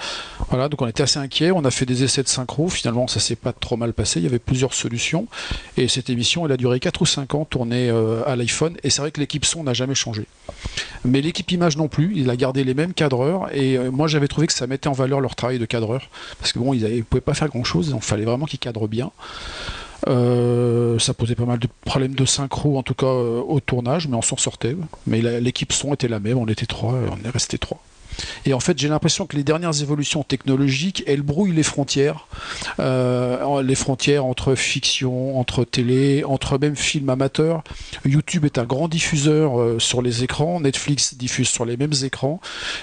voilà, donc on était assez inquiets. On a fait des essais de synchro. Finalement, ça s'est pas trop mal passé. Il y avait plusieurs solutions, et cette émission, elle a duré 4 ou 5 ans tournée euh, à l'iPhone. Et c'est vrai que l'équipe son n'a jamais changé. Mais l'équipe image non plus, il a gardé les mêmes cadreurs et euh, moi j'avais trouvé que ça mettait en valeur leur travail de cadreur parce que bon, ils ne pouvaient pas faire grand chose, il fallait vraiment qu'ils cadrent bien. Euh, ça posait pas mal de problèmes de synchro en tout cas euh, au tournage, mais on s'en sortait. Mais l'équipe son était la même, on était trois, on est resté trois. Et en fait, j'ai l'impression que les dernières évolutions technologiques, elles brouillent les frontières. Euh, les frontières entre fiction, entre télé, entre même films amateurs. YouTube est un grand diffuseur sur les écrans. Netflix diffuse sur les mêmes écrans.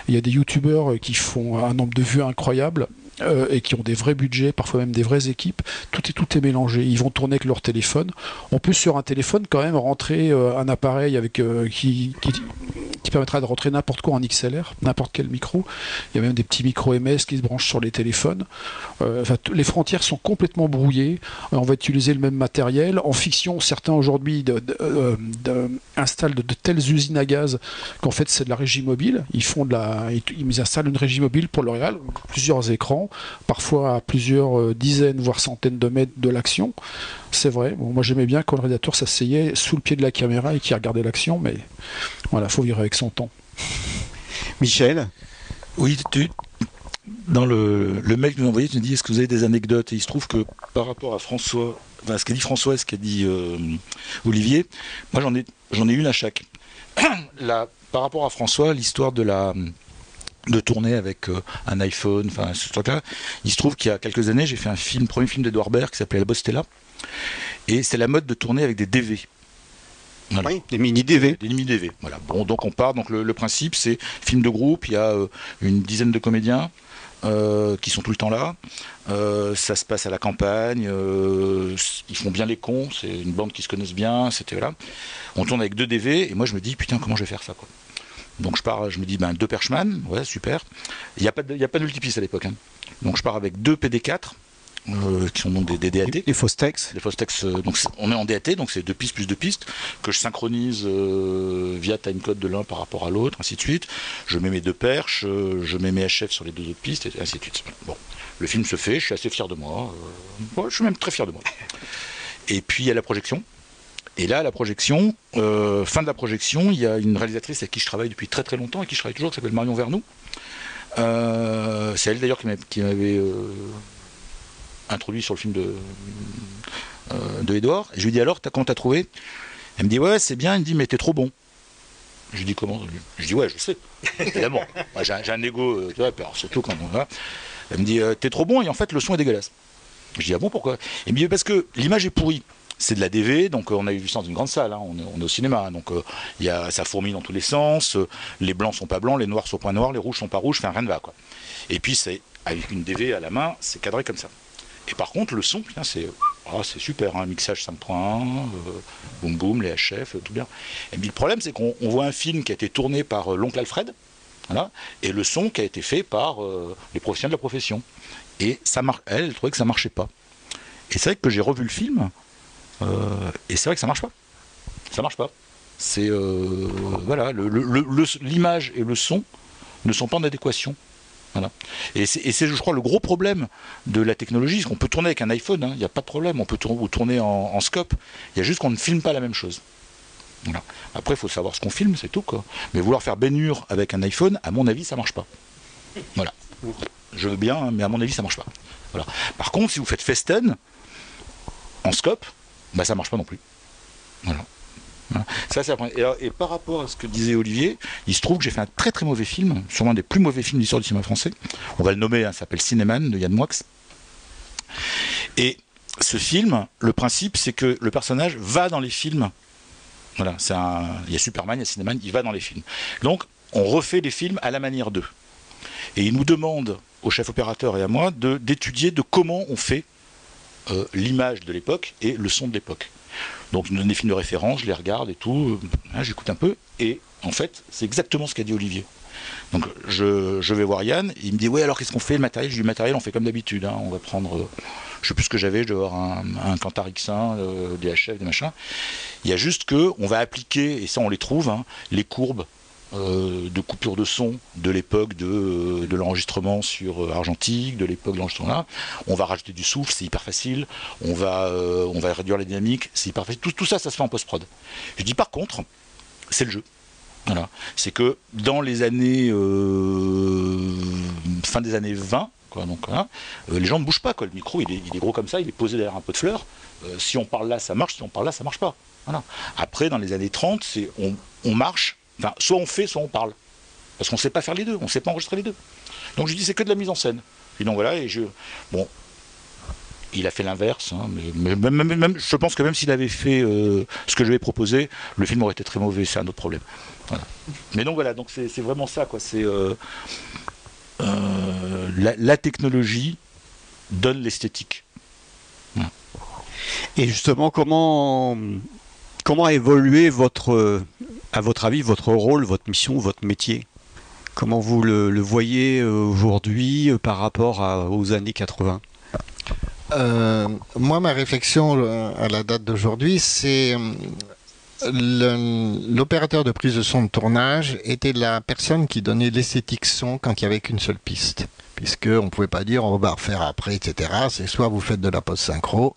Il y a des YouTubeurs qui font un nombre de vues incroyable. Euh, et qui ont des vrais budgets, parfois même des vraies équipes, tout est tout est mélangé. Ils vont tourner avec leur téléphone. On peut sur un téléphone quand même rentrer euh, un appareil avec euh, qui, qui qui permettra de rentrer n'importe quoi en XLR, n'importe quel micro. Il y a même des petits micros MS qui se branchent sur les téléphones. Euh, les frontières sont complètement brouillées. Euh, on va utiliser le même matériel. En fiction, certains aujourd'hui euh, installent de, telles usines à gaz qu'en fait c'est de la régie mobile. Ils font de ils, installent une régie mobile pour le réal, plusieurs écrans, parfois à plusieurs dizaines voire centaines de mètres de l'action. C'est vrai. Bon, moi j'aimais bien quand le réalisateur s'asseyait sous le pied de la caméra et qui regardait l'action, mais voilà, faut vivre avec son temps. Michel? Oui, tu, dans le, le mail que nous a envoyé, tu nous dis est-ce que vous avez des anecdotes? Et il se trouve que par rapport à François, enfin, ce qu'a dit François et ce qu'a dit euh, Olivier, moi j'en ai, j'en ai une à chaque. *clears throat* La, par rapport à François, l'histoire de la de tourner avec euh, un iPhone, enfin ce truc-là, il se trouve qu'il y a quelques années, j'ai fait un film, premier film d'Edouard Baird qui s'appelait La Bostella, et c'est la mode de tourner avec des DV. Voilà. Oui, des mini-DV. Des mini DV. Voilà. Bon, donc on part. Donc le, le principe, c'est film de groupe. Il y a euh, une dizaine de comédiens euh, qui sont tout le temps là. Euh, ça se passe à la campagne. euh, ils font bien les cons. C'est une bande qui se connaissent bien. C'était voilà. On tourne avec deux DV et moi je me dis putain comment je vais faire ça quoi. Donc je pars, je me dis ben deux Perchman, ouais super. Il n'y a pas de, il y a pas de multipiste à l'époque. hein. Donc je pars avec deux PD4 euh, qui sont donc des, des DAT. Les fausses textes. Les Fostex, euh, donc on est en DAT, donc c'est deux pistes plus deux pistes, que je synchronise euh, via timecode de l'un par rapport à l'autre, ainsi de suite. Je mets mes deux perches, je mets mes HF sur les deux autres pistes, et ainsi de suite. Bon, le film se fait, je suis assez fier de moi. ouais, je suis même très fier de moi. Et puis il y a la projection. Et là, la projection, fin de la projection, il y a une réalisatrice avec qui je travaille depuis très très longtemps, et qui je travaille toujours, qui s'appelle Marion Vernou. C'est elle d'ailleurs qui m'a- qui m'avait introduit sur le film de, euh, de Edouard. Et je lui dis alors, t'as, comment t'as trouvé? Elle me dit ouais, c'est bien. Elle me dit mais t'es trop bon. Je lui dis comment? Je dis ouais, je sais. Évidemment. *laughs* Moi, j'ai, un- ego, euh, tu vois, surtout quand on va. Elle me dit euh, t'es trop bon et en fait le son est dégueulasse. Je dis ah bon pourquoi? Elle me dit parce que l'image est pourrie. C'est de la DV, donc on a vu ça dans une grande salle, hein, on, est, on est au cinéma, hein, donc euh, il y a, ça fourmille dans tous les sens, euh, les blancs sont pas blancs, les noirs sont pas noirs, les rouges sont pas rouges, enfin rien ne va quoi. Et puis c'est avec une DV à la main, c'est cadré comme ça. Et par contre, le son, c'est c'est super, un mixage 5.1, euh, boum boum, les HF, euh, tout bien. Et puis le problème, c'est qu'on on voit un film qui a été tourné par euh, l'oncle Alfred, voilà, et le son qui a été fait par euh, les professionnels de la profession. Et ça elle, elle trouvait que ça marchait pas. Et c'est vrai que j'ai revu le film, euh, et c'est vrai que ça marche pas. Ça marche pas. C'est voilà, l'image et le son ne sont pas en adéquation. Voilà. Et c'est, je crois, le gros problème de la technologie. qu'on peut tourner avec un iPhone, il hein, n'y a pas de problème. On peut tourner en, scope. Il y a juste qu'on ne filme pas la même chose. Voilà. Après, il faut savoir ce qu'on filme, c'est tout. Quoi. Mais vouloir faire baignure avec un iPhone, à mon avis, ça marche pas. Voilà. Je veux bien, hein, mais à mon avis, ça marche pas. Voilà. Par contre, si vous faites Festen en scope, bah, ça marche pas non plus. Voilà. Ça, et, par rapport à ce que disait Olivier, il se trouve que j'ai fait un très très mauvais film, sûrement un des plus mauvais films de l'histoire du cinéma français. On va le nommer, hein, ça s'appelle Cinéman de Yann Moix. Et ce film, le principe, c'est que le personnage va dans les films. Voilà, c'est un... il y a Superman, il y a Cinéman, il va dans les films. Donc, on refait les films à la manière d'eux. Et il nous demande, au chef opérateur et à moi, d'étudier de, comment on fait euh, l'image de l'époque et le son de l'époque. Donc il me donne des films de référence, je les regarde et tout, euh, hein, j'écoute un peu, et en fait, c'est exactement ce qu'a dit Olivier. Donc je, vais voir Yann, il me dit ouais alors qu'est-ce qu'on fait le matériel? Je dis le matériel on fait comme d'habitude, hein. on va prendre, euh, je sais plus ce que j'avais, je vais avoir un, un Cantar X1, euh, des HF, des machins. Il y a juste que on va appliquer, et ça on les trouve, hein, les courbes euh, de coupure de son de l'époque de, euh, l'enregistrement sur euh, argentique, de l'époque de l'enregistrement là. On va rajouter du souffle, c'est hyper facile. On va, réduire la dynamique, c'est hyper facile. Tout, ça, ça se fait en post-prod. Je dis par contre, c'est le jeu. C'est que dans les années. fin des années 20, Quoi, donc, les gens ne bougent pas. Le micro, il est, gros comme ça, il est posé derrière un pot de fleurs. si on parle là, ça marche. Si on parle là, ça marche pas. Voilà. Après, dans les années 30, c'est on, on marche Enfin, soit on fait, soit on parle. Parce qu'on ne sait pas faire les deux, on ne sait pas enregistrer les deux. Donc je dis c'est que de la mise en scène. Et donc voilà, et je. Bon. Il a fait l'inverse, hein, mais, même, je pense que même s'il avait fait euh, ce que je lui ai proposé, le film aurait été très mauvais, c'est un autre problème. Mais donc voilà, donc c'est vraiment ça, quoi. C'est euh, euh, la, technologie donne l'esthétique. Et justement, comment comment a évolué votre à votre avis, votre rôle, votre mission, votre métier Comment vous le, voyez euh, aujourd'hui euh, par rapport aux années 80 euh, Moi, ma réflexion à la date d'aujourd'hui, c'est l'opérateur de prise de son de tournage était la personne qui donnait l'esthétique son quand il n'y avait qu'une seule piste puisqu'on ne pouvait pas dire on va refaire après, etc. C'est soit vous faites de la post-synchro,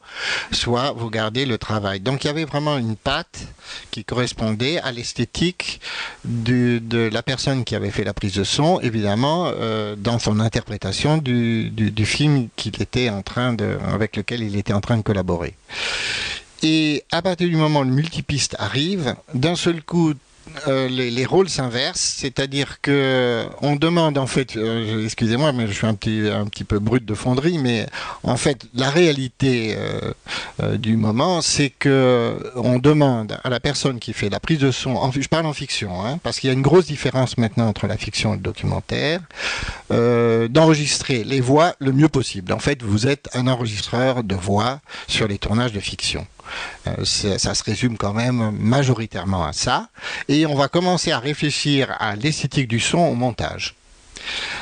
soit vous gardez le travail. Donc il y avait vraiment une patte qui correspondait à l'esthétique de la personne qui avait fait la prise de son, évidemment, euh, dans son interprétation du, film avec lequel il était en train de collaborer. Et à partir du moment où le multipiste arrive, d'un seul coup, euh, les, rôles s'inversent, c'est-à-dire que on demande en fait, euh, excusez-moi, mais je suis un petit peu brut de fonderie, mais en fait la réalité euh, du moment, c'est que on demande à la personne qui fait la prise de son, je parle en fiction, hein, parce qu'il y a une grosse différence maintenant entre la fiction et le documentaire, d'enregistrer les voix le mieux possible. En fait, vous êtes un enregistreur de voix sur les tournages de fiction. Euh, ça se résume quand même majoritairement à ça. Et on va commencer à réfléchir à l'esthétique du son au montage.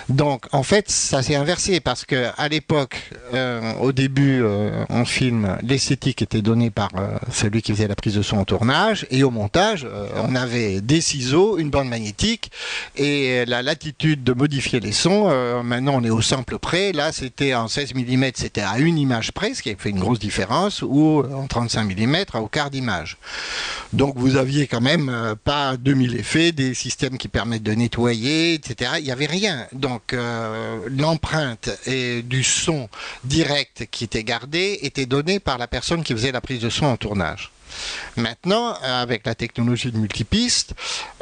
Donc en fait, ça s'est inversé parce que à l'époque, euh, au début, euh, en film, l'esthétique était donnée par euh, celui qui faisait la prise de son en tournage, et au montage, on avait des ciseaux, une bande magnétique et la latitude de modifier les sons. maintenant, on est au simple près. Là, c'était en 16 mm, c'était à une image près, ce qui a fait une grosse différence, ou en 35 mm au quart d'image. Donc vous aviez quand même pas 2000 effets, des systèmes qui permettent de nettoyer, etc. Il n'y avait rien donc euh, l'empreinte et du son direct qui était gardé était donné par la personne qui faisait la prise de son en tournage. Maintenant, avec la technologie de multipiste,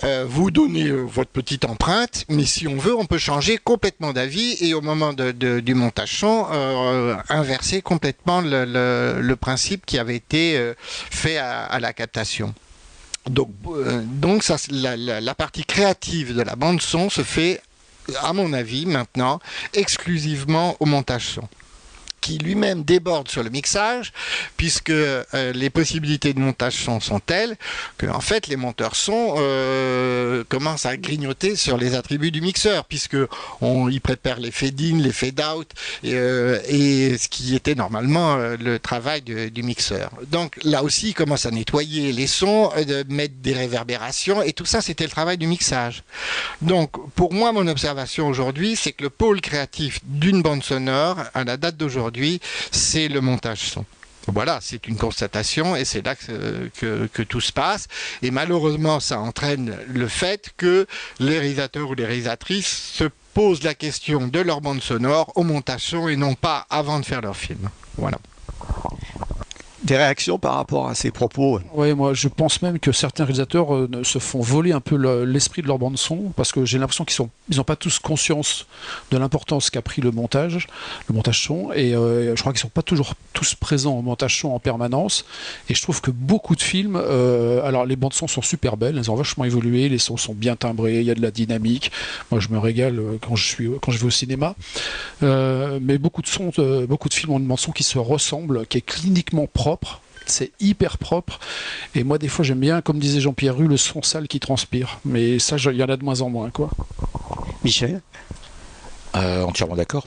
euh, vous donnez euh, votre petite empreinte, mais si on veut, on peut changer complètement d'avis et au moment du montage son, inverser complètement le, principe qui avait été fait à, la captation. Donc, donc ça, la, partie créative de la bande son se fait à mon avis, maintenant, exclusivement au montage son. Qui lui-même déborde sur le mixage, puisque euh, les possibilités de montage son sont telles que en fait les monteurs son euh, commencent à grignoter sur les attributs du mixeur, puisque on y prépare les fade in, les fade out, et, euh, et ce qui était normalement le travail du, mixeur. Donc là aussi, il commence à nettoyer les sons, de mettre des réverbérations, et tout ça, c'était le travail du mixage. Donc, pour moi, mon observation aujourd'hui, c'est que le pôle créatif d'une bande sonore, à la date d'aujourd'hui, c'est le montage son. Voilà, c'est une constatation et c'est là que, que- que tout se passe. Et malheureusement, ça entraîne le fait que les réalisateurs ou les réalisatrices se posent la question de leur bande sonore au montage son et non pas avant de faire leur film. Voilà. Des réactions par rapport à ces propos Ouais, moi je pense même que certains réalisateurs euh, ne- se font voler un peu le- l'esprit de leur bande son parce que j'ai l'impression qu'ils sont ils n'ont pas tous conscience de l'importance qu'a pris le montage, le montage son et euh, je crois qu'ils sont pas toujours tous présents au montage son en permanence et je trouve que beaucoup de films euh, alors les bandes son sont super belles, elles ont vachement évolué, les sons sont bien timbrés, il y a de la dynamique. Moi je me régale quand je suis quand je vais au cinéma. Mais beaucoup de sons beaucoup de films ont une bande son qui se ressemble, qui est cliniquement propre c'est hyper propre. Et moi, des fois, j'aime bien, comme disait Jean-Pierre Rue, le son sale qui transpire. Mais ça, je- il y en a de moins en moins, quoi. Michel Euh, entièrement d'accord.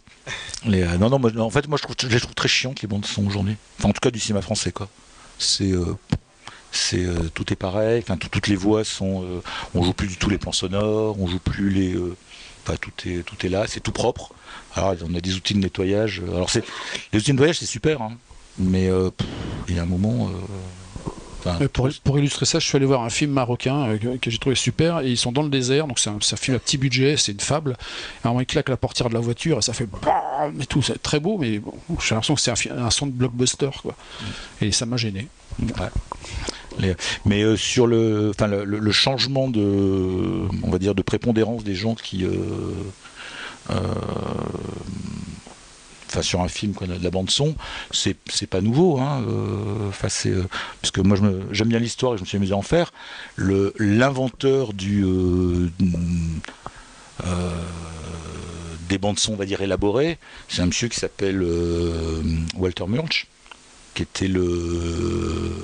Euh, non, non, moi, en fait, moi, je trouve, je les trouve très chiantes les bandes son aujourd'hui. Enfin, en tout cas, du cinéma français, quoi. C'est, euh, c'est, euh, tout est pareil. Enfin, tout- toutes les voix sont, euh, on joue plus du tout les plans sonores, on joue plus les, euh, enfin, tout est, tout est là, c'est tout propre. Alors, on a des outils de nettoyage. Alors, c'est, les outils de nettoyage, c'est super, hein. Mais euh, pff, il y a un moment. euh, enfin, Euh, Pour, pour illustrer ça, je suis allé voir un film marocain euh, que, que j'ai trouvé super. Et ils sont dans le désert, donc c'est un, film à petit budget, c'est une fable. À un moment, ils claquent la portière de la voiture et ça fait BAM et tout. C'est très beau, mais bon, j'ai l'impression que c'est un, son de blockbuster, quoi. Et ça m'a gêné. Mais euh, sur le, enfin le, changement de, on va dire, de prépondérance des gens qui, euh, enfin sur un film quoi, de la bande son, c'est pas nouveau. Hein, euh, euh, parce que moi j'aime bien l'histoire et je me suis amusé à en faire. L'inventeur du euh, des bandes son, on va dire élaborées, c'est un monsieur qui s'appelle Walter Murch qui était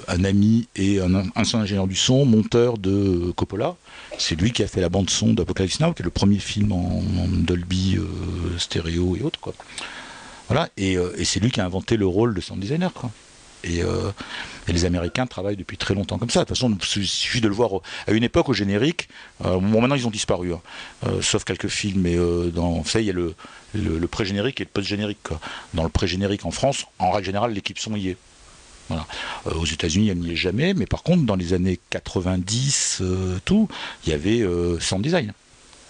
un ami et un ancien ingénieur du son, monteur de Coppola. C'est lui qui a fait la bande son d'Apocalypse Now, qui est le premier film en, Dolby stéréo et autres. Quoi. Voilà, et, euh, et c'est lui qui a inventé le rôle de sound designer. Quoi. Et, euh, et les Américains travaillent depuis très longtemps comme ça. De toute façon, il suffit de le voir à une époque au générique. Euh, bon, maintenant ils ont disparu, hein. Sauf quelques films. Mais dans, vous savez, il y a le, pré-générique et le post-générique. Dans le pré-générique en France, en règle générale, l'équipe son y est. Aux États-Unis, elle n'y est jamais, mais par contre, dans les années 90, euh, tout, il y avait sound design.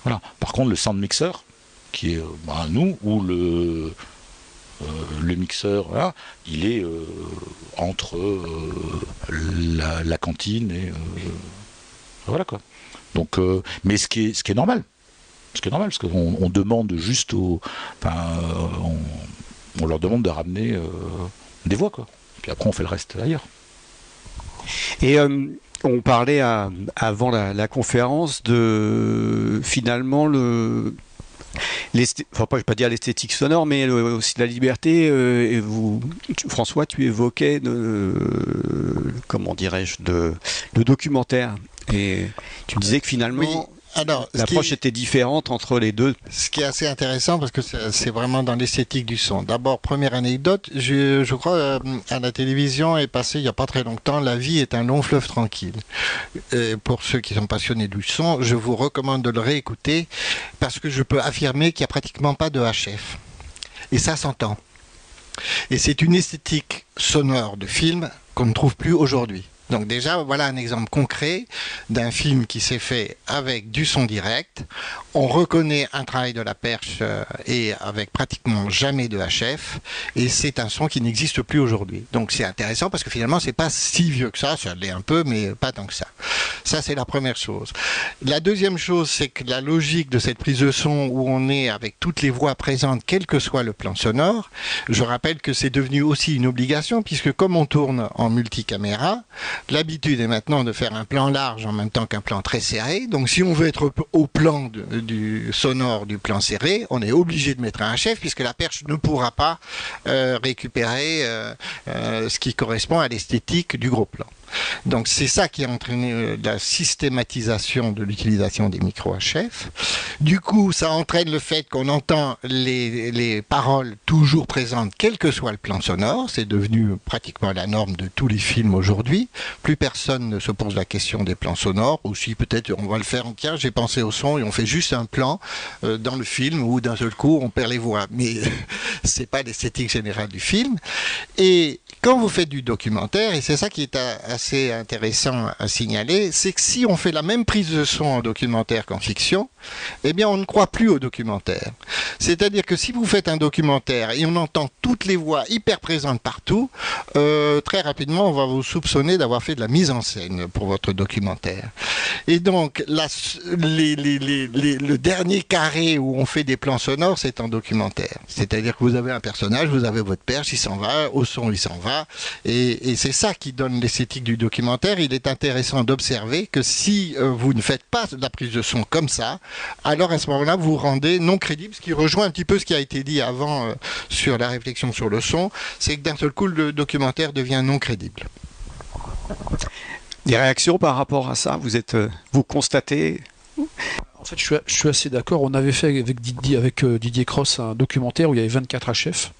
Voilà. Par contre, le sound mixer, qui est bah, nous, ou le, le mixeur, il est euh, entre euh, la, cantine et. euh, voilà quoi. Donc, euh, mais ce qui est, ce qui est normal. Ce qui est normal, parce qu'on on demande juste euh, on, leur demande de ramener euh, des voix, quoi. Puis après, on fait le reste ailleurs. Et euh, on parlait avant la conférence de finalement le. Enfin, pas, je vais pas dire l'esthétique sonore, mais aussi la liberté. euh, et vous, François, tu évoquais de, comment dirais-je, le documentaire. Et tu disais que finalement, alors, qui, l'approche est, était différente entre les deux. ce qui est assez intéressant, parce que c'est c'est vraiment dans l'esthétique du son. D'abord, première anecdote, je, je crois euh, à la télévision est passé il n'y a pas très longtemps, La vie est un long fleuve tranquille. Et pour ceux qui sont passionnés du son, je vous recommande de le réécouter, parce que je peux affirmer qu'il n'y a pratiquement pas de HF. Et ça s'entend. Et c'est une esthétique sonore de film qu'on ne trouve plus aujourd'hui. Donc déjà, voilà un exemple concret d'un film qui s'est fait avec du son direct. On reconnaît un travail de la perche euh, et avec pratiquement jamais de HF. Et c'est un son qui n'existe plus aujourd'hui. Donc c'est intéressant parce que finalement, c'est pas si vieux que ça. Ça l'est un peu, mais pas tant que ça. Ça, c'est la première chose. La deuxième chose, c'est que la logique de cette prise de son où on est avec toutes les voix présentes, quel que soit le plan sonore, je rappelle que c'est devenu aussi une obligation puisque comme on tourne en multicaméra, L'habitude est maintenant de faire un plan large en même temps qu'un plan très serré. Donc si on veut être au plan du sonore du plan serré, on est obligé de mettre un chef puisque la perche ne pourra pas euh, récupérer euh, euh, ce qui correspond à l'esthétique du gros plan. Donc c'est ça qui a entraîné euh, la systématisation de l'utilisation des micros HF. Du coup, ça entraîne le fait qu'on entend les, les, paroles toujours présentes, quel que soit le plan sonore. C'est devenu pratiquement la norme de tous les films aujourd'hui. Plus personne ne se pose la question des plans sonores. Aussi, peut-être, on va le faire. Tiens, j'ai pensé au son et on fait juste un plan euh, dans le film où d'un seul coup on perd les voix. Mais *laughs* c'est pas l'esthétique générale du film. Et quand vous faites du documentaire, et c'est ça qui est assez intéressant à signaler, c'est que si on fait la même prise de son en documentaire qu'en fiction, eh bien on ne croit plus au documentaire. C'est-à-dire que si vous faites un documentaire et on entend toutes les voix hyper présentes partout, euh, très rapidement on va vous soupçonner d'avoir fait de la mise en scène pour votre documentaire. Et donc la, le dernier carré où on fait des plans sonores, c'est en documentaire. C'est-à-dire que vous avez un personnage, vous avez votre perche, il s'en va, au son il s'en va, et, c'est ça qui donne l'esthétique du documentaire. Il est intéressant d'observer que si euh, vous ne faites pas la prise de son comme ça, alors à ce moment-là, vous vous rendez non crédible, ce qui rejoint un petit peu ce qui a été dit avant euh, sur la réflexion sur le son, c'est que d'un seul coup, le documentaire devient non crédible. Des réactions par rapport à ça? Vous êtes, euh, vous constatez? En fait, je suis, assez d'accord. On avait fait avec Didier, avec Didier Cross un documentaire où il y avait 24 HF.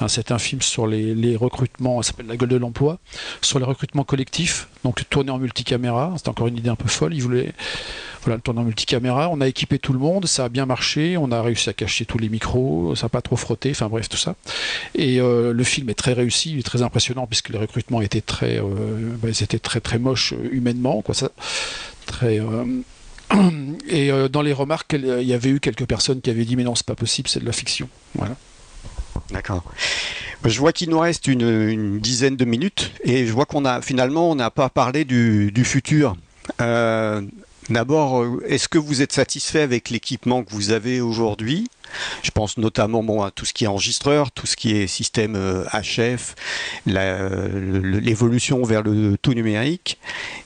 Hein, c'est un film sur les, recrutements, ça s'appelle La gueule de l'emploi, sur les recrutements collectifs, donc tourné en multicaméra. C'est encore une idée un peu folle. Il voulait voilà, le tourner en multicaméra. On a équipé tout le monde, ça a bien marché. On a réussi à cacher tous les micros, ça n'a pas trop frotté. Enfin bref, tout ça. Et euh, le film est très réussi, il est très impressionnant puisque les recrutements étaient très, euh, bah, étaient très très moches euh, humainement, quoi. Ça, très *clears throat* et dans les remarques, il y avait eu quelques personnes qui avaient dit mais non, c'est pas possible, c'est de la fiction. Voilà. D'accord. Je vois qu'il nous reste une, dizaine de minutes et je vois qu'on a finalement on n'a pas parlé du, futur. Euh, d'abord, euh, est-ce que vous êtes satisfait avec l'équipement que vous avez aujourd'hui? Je pense notamment à tout ce qui est enregistreur, tout ce qui est système HF, euh, l'évolution vers le tout numérique.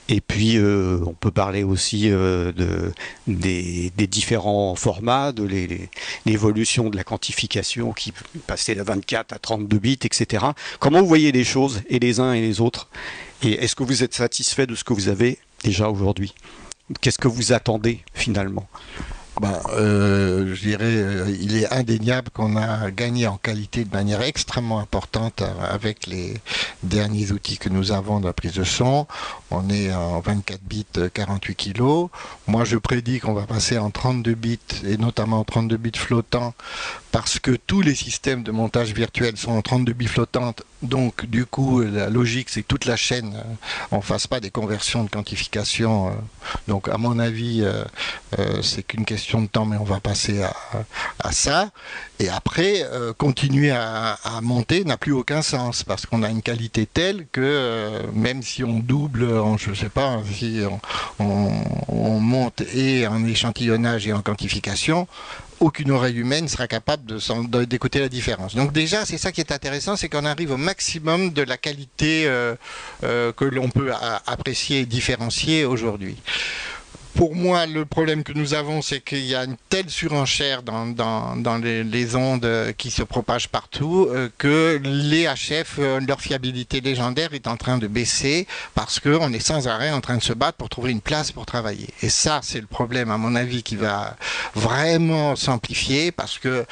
Et puis, euh, on peut parler aussi euh, de, des, différents formats, de l'évolution de la quantification qui passait de 24 à 32 bits, etc. Comment vous voyez les choses, et les uns et les autres Et est-ce que vous êtes satisfait de ce que vous avez déjà aujourd'hui? Qu'est-ce que vous attendez finalement? Euh, je dirais, euh, il est indéniable qu'on a gagné en qualité de manière extrêmement importante avec les derniers outils que nous avons de la prise de son. On est en 24 bits, 48 kilos. Moi, je prédis qu'on va passer en 32 bits et notamment en 32 bits flottants parce que tous les systèmes de montage virtuel sont en 32 bits flottantes. Donc, du coup, la logique, c'est que toute la chaîne, euh, on ne fasse pas des conversions de quantification. Donc, à mon avis, c'est qu'une question de temps, mais on va passer à, ça. Et après, euh, continuer à, monter n'a plus aucun sens parce qu'on a une qualité telle que euh, même si on double, je ne sais pas, si on, monte et en échantillonnage et en quantification, aucune oreille humaine sera capable d'écouter la différence. Donc déjà, c'est ça qui est intéressant, c'est qu'on arrive au maximum de la qualité euh, que l'on peut apprécier et différencier aujourd'hui pour moi, le problème que nous avons, c'est qu'il y a une telle surenchère dans, les, ondes qui se propagent partout euh, que les HF, euh, leur fiabilité légendaire est en train de baisser parce qu'on est sans arrêt en train de se battre pour trouver une place pour travailler. Et ça, c'est le problème, à mon avis, qui va vraiment s'amplifier parce que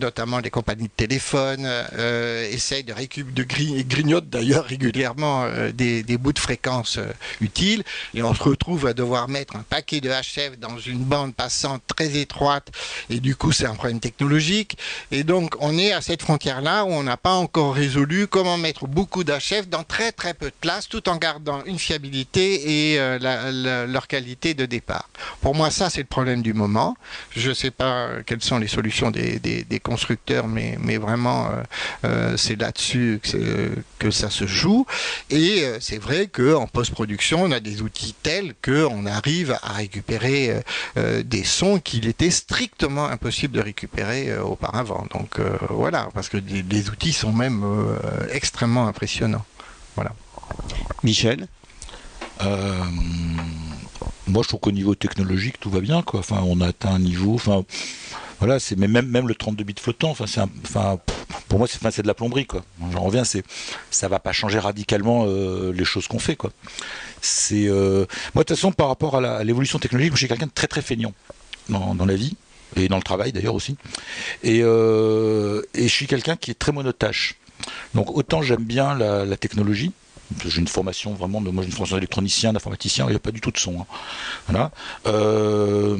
notamment les compagnies de téléphone euh, essayent de récupérer, de grignotent d'ailleurs régulièrement des, des, bouts de fréquences utiles et on se retrouve à devoir mettre un paquet de HF dans une bande passante très étroite et du coup c'est un problème technologique et donc on est à cette frontière là où on n'a pas encore résolu comment mettre beaucoup d'HF dans très très peu de place tout en gardant une fiabilité et euh, leur qualité de départ. Pour moi ça c'est le problème du moment. Je ne sais pas quelles sont les solutions des, constructeurs mais, mais vraiment euh, euh, c'est là-dessus que, que, ça se joue et c'est vrai qu'en post-production on a des outils tels qu'on arrive à récupérer euh, euh, des sons qu'il était strictement impossible de récupérer euh, auparavant. Donc voilà, parce que les, outils sont même extrêmement impressionnants. Voilà. Michel? Moi, je trouve qu'au niveau technologique, tout va bien. Quoi. Enfin, on a atteint un niveau. Enfin, voilà, c'est même même le 32 bits flottant. Enfin, c'est enfin, pour moi, c'est enfin, de la plomberie. Quoi. J'en reviens, c'est ça va pas changer radicalement euh, les choses qu'on fait. Quoi. C'est euh, moi, de toute façon, par rapport à l'évolution technologique, je suis quelqu'un de très très feignant dans, dans, la vie et dans le travail d'ailleurs aussi. Et, euh, et je suis quelqu'un qui est très monotache. Donc autant j'aime bien la technologie, j'ai une formation vraiment, moi j'ai une formation d'électronicien, d'informaticien, il n'y a pas du tout de son. Hein. Voilà. Euh,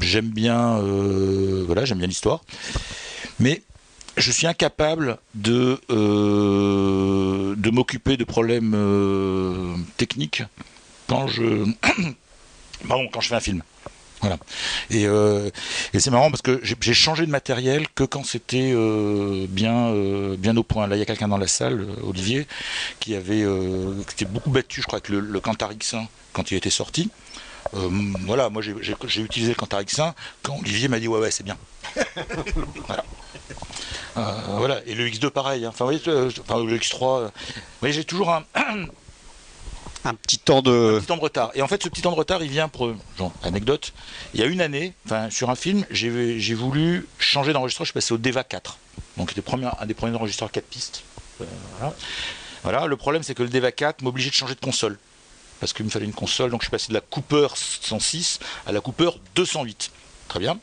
j'aime bien, euh, voilà, j'aime bien l'histoire, mais je suis incapable de euh, de m'occuper de problèmes techniques quand je, *coughs* quand je fais un film. Voilà. Euh, et, c'est marrant parce que j'ai changé de matériel que quand c'était euh, bien, euh, bien au point. Là, il y a quelqu'un dans la salle, Olivier, qui avait qui était beaucoup battu, je crois, avec le, le Cantarix quand il était sorti. voilà, moi j'ai utilisé le Cantarix 1 quand Olivier m'a dit ouais ouais c'est bien. *laughs* voilà. voilà. Et le X2 pareil. Hein. Enfin, vous voyez, enfin, le X3. voyez, j'ai toujours un, *clears throat* un petit temps de... retard. Et en fait, ce petit temps de retard, il vient pour, genre, anecdote, il y a une année, sur un film, j'ai voulu changer d'enregistreur, je suis passé au DEVA 4. Donc, un des premiers enregistreurs 4 pistes. Euh, voilà. Le problème, c'est que le DEVA 4 m'obligeait de changer de console. Parce qu'il me fallait une console, donc je suis passé de la Cooper 106 à la Cooper 208. Très bien.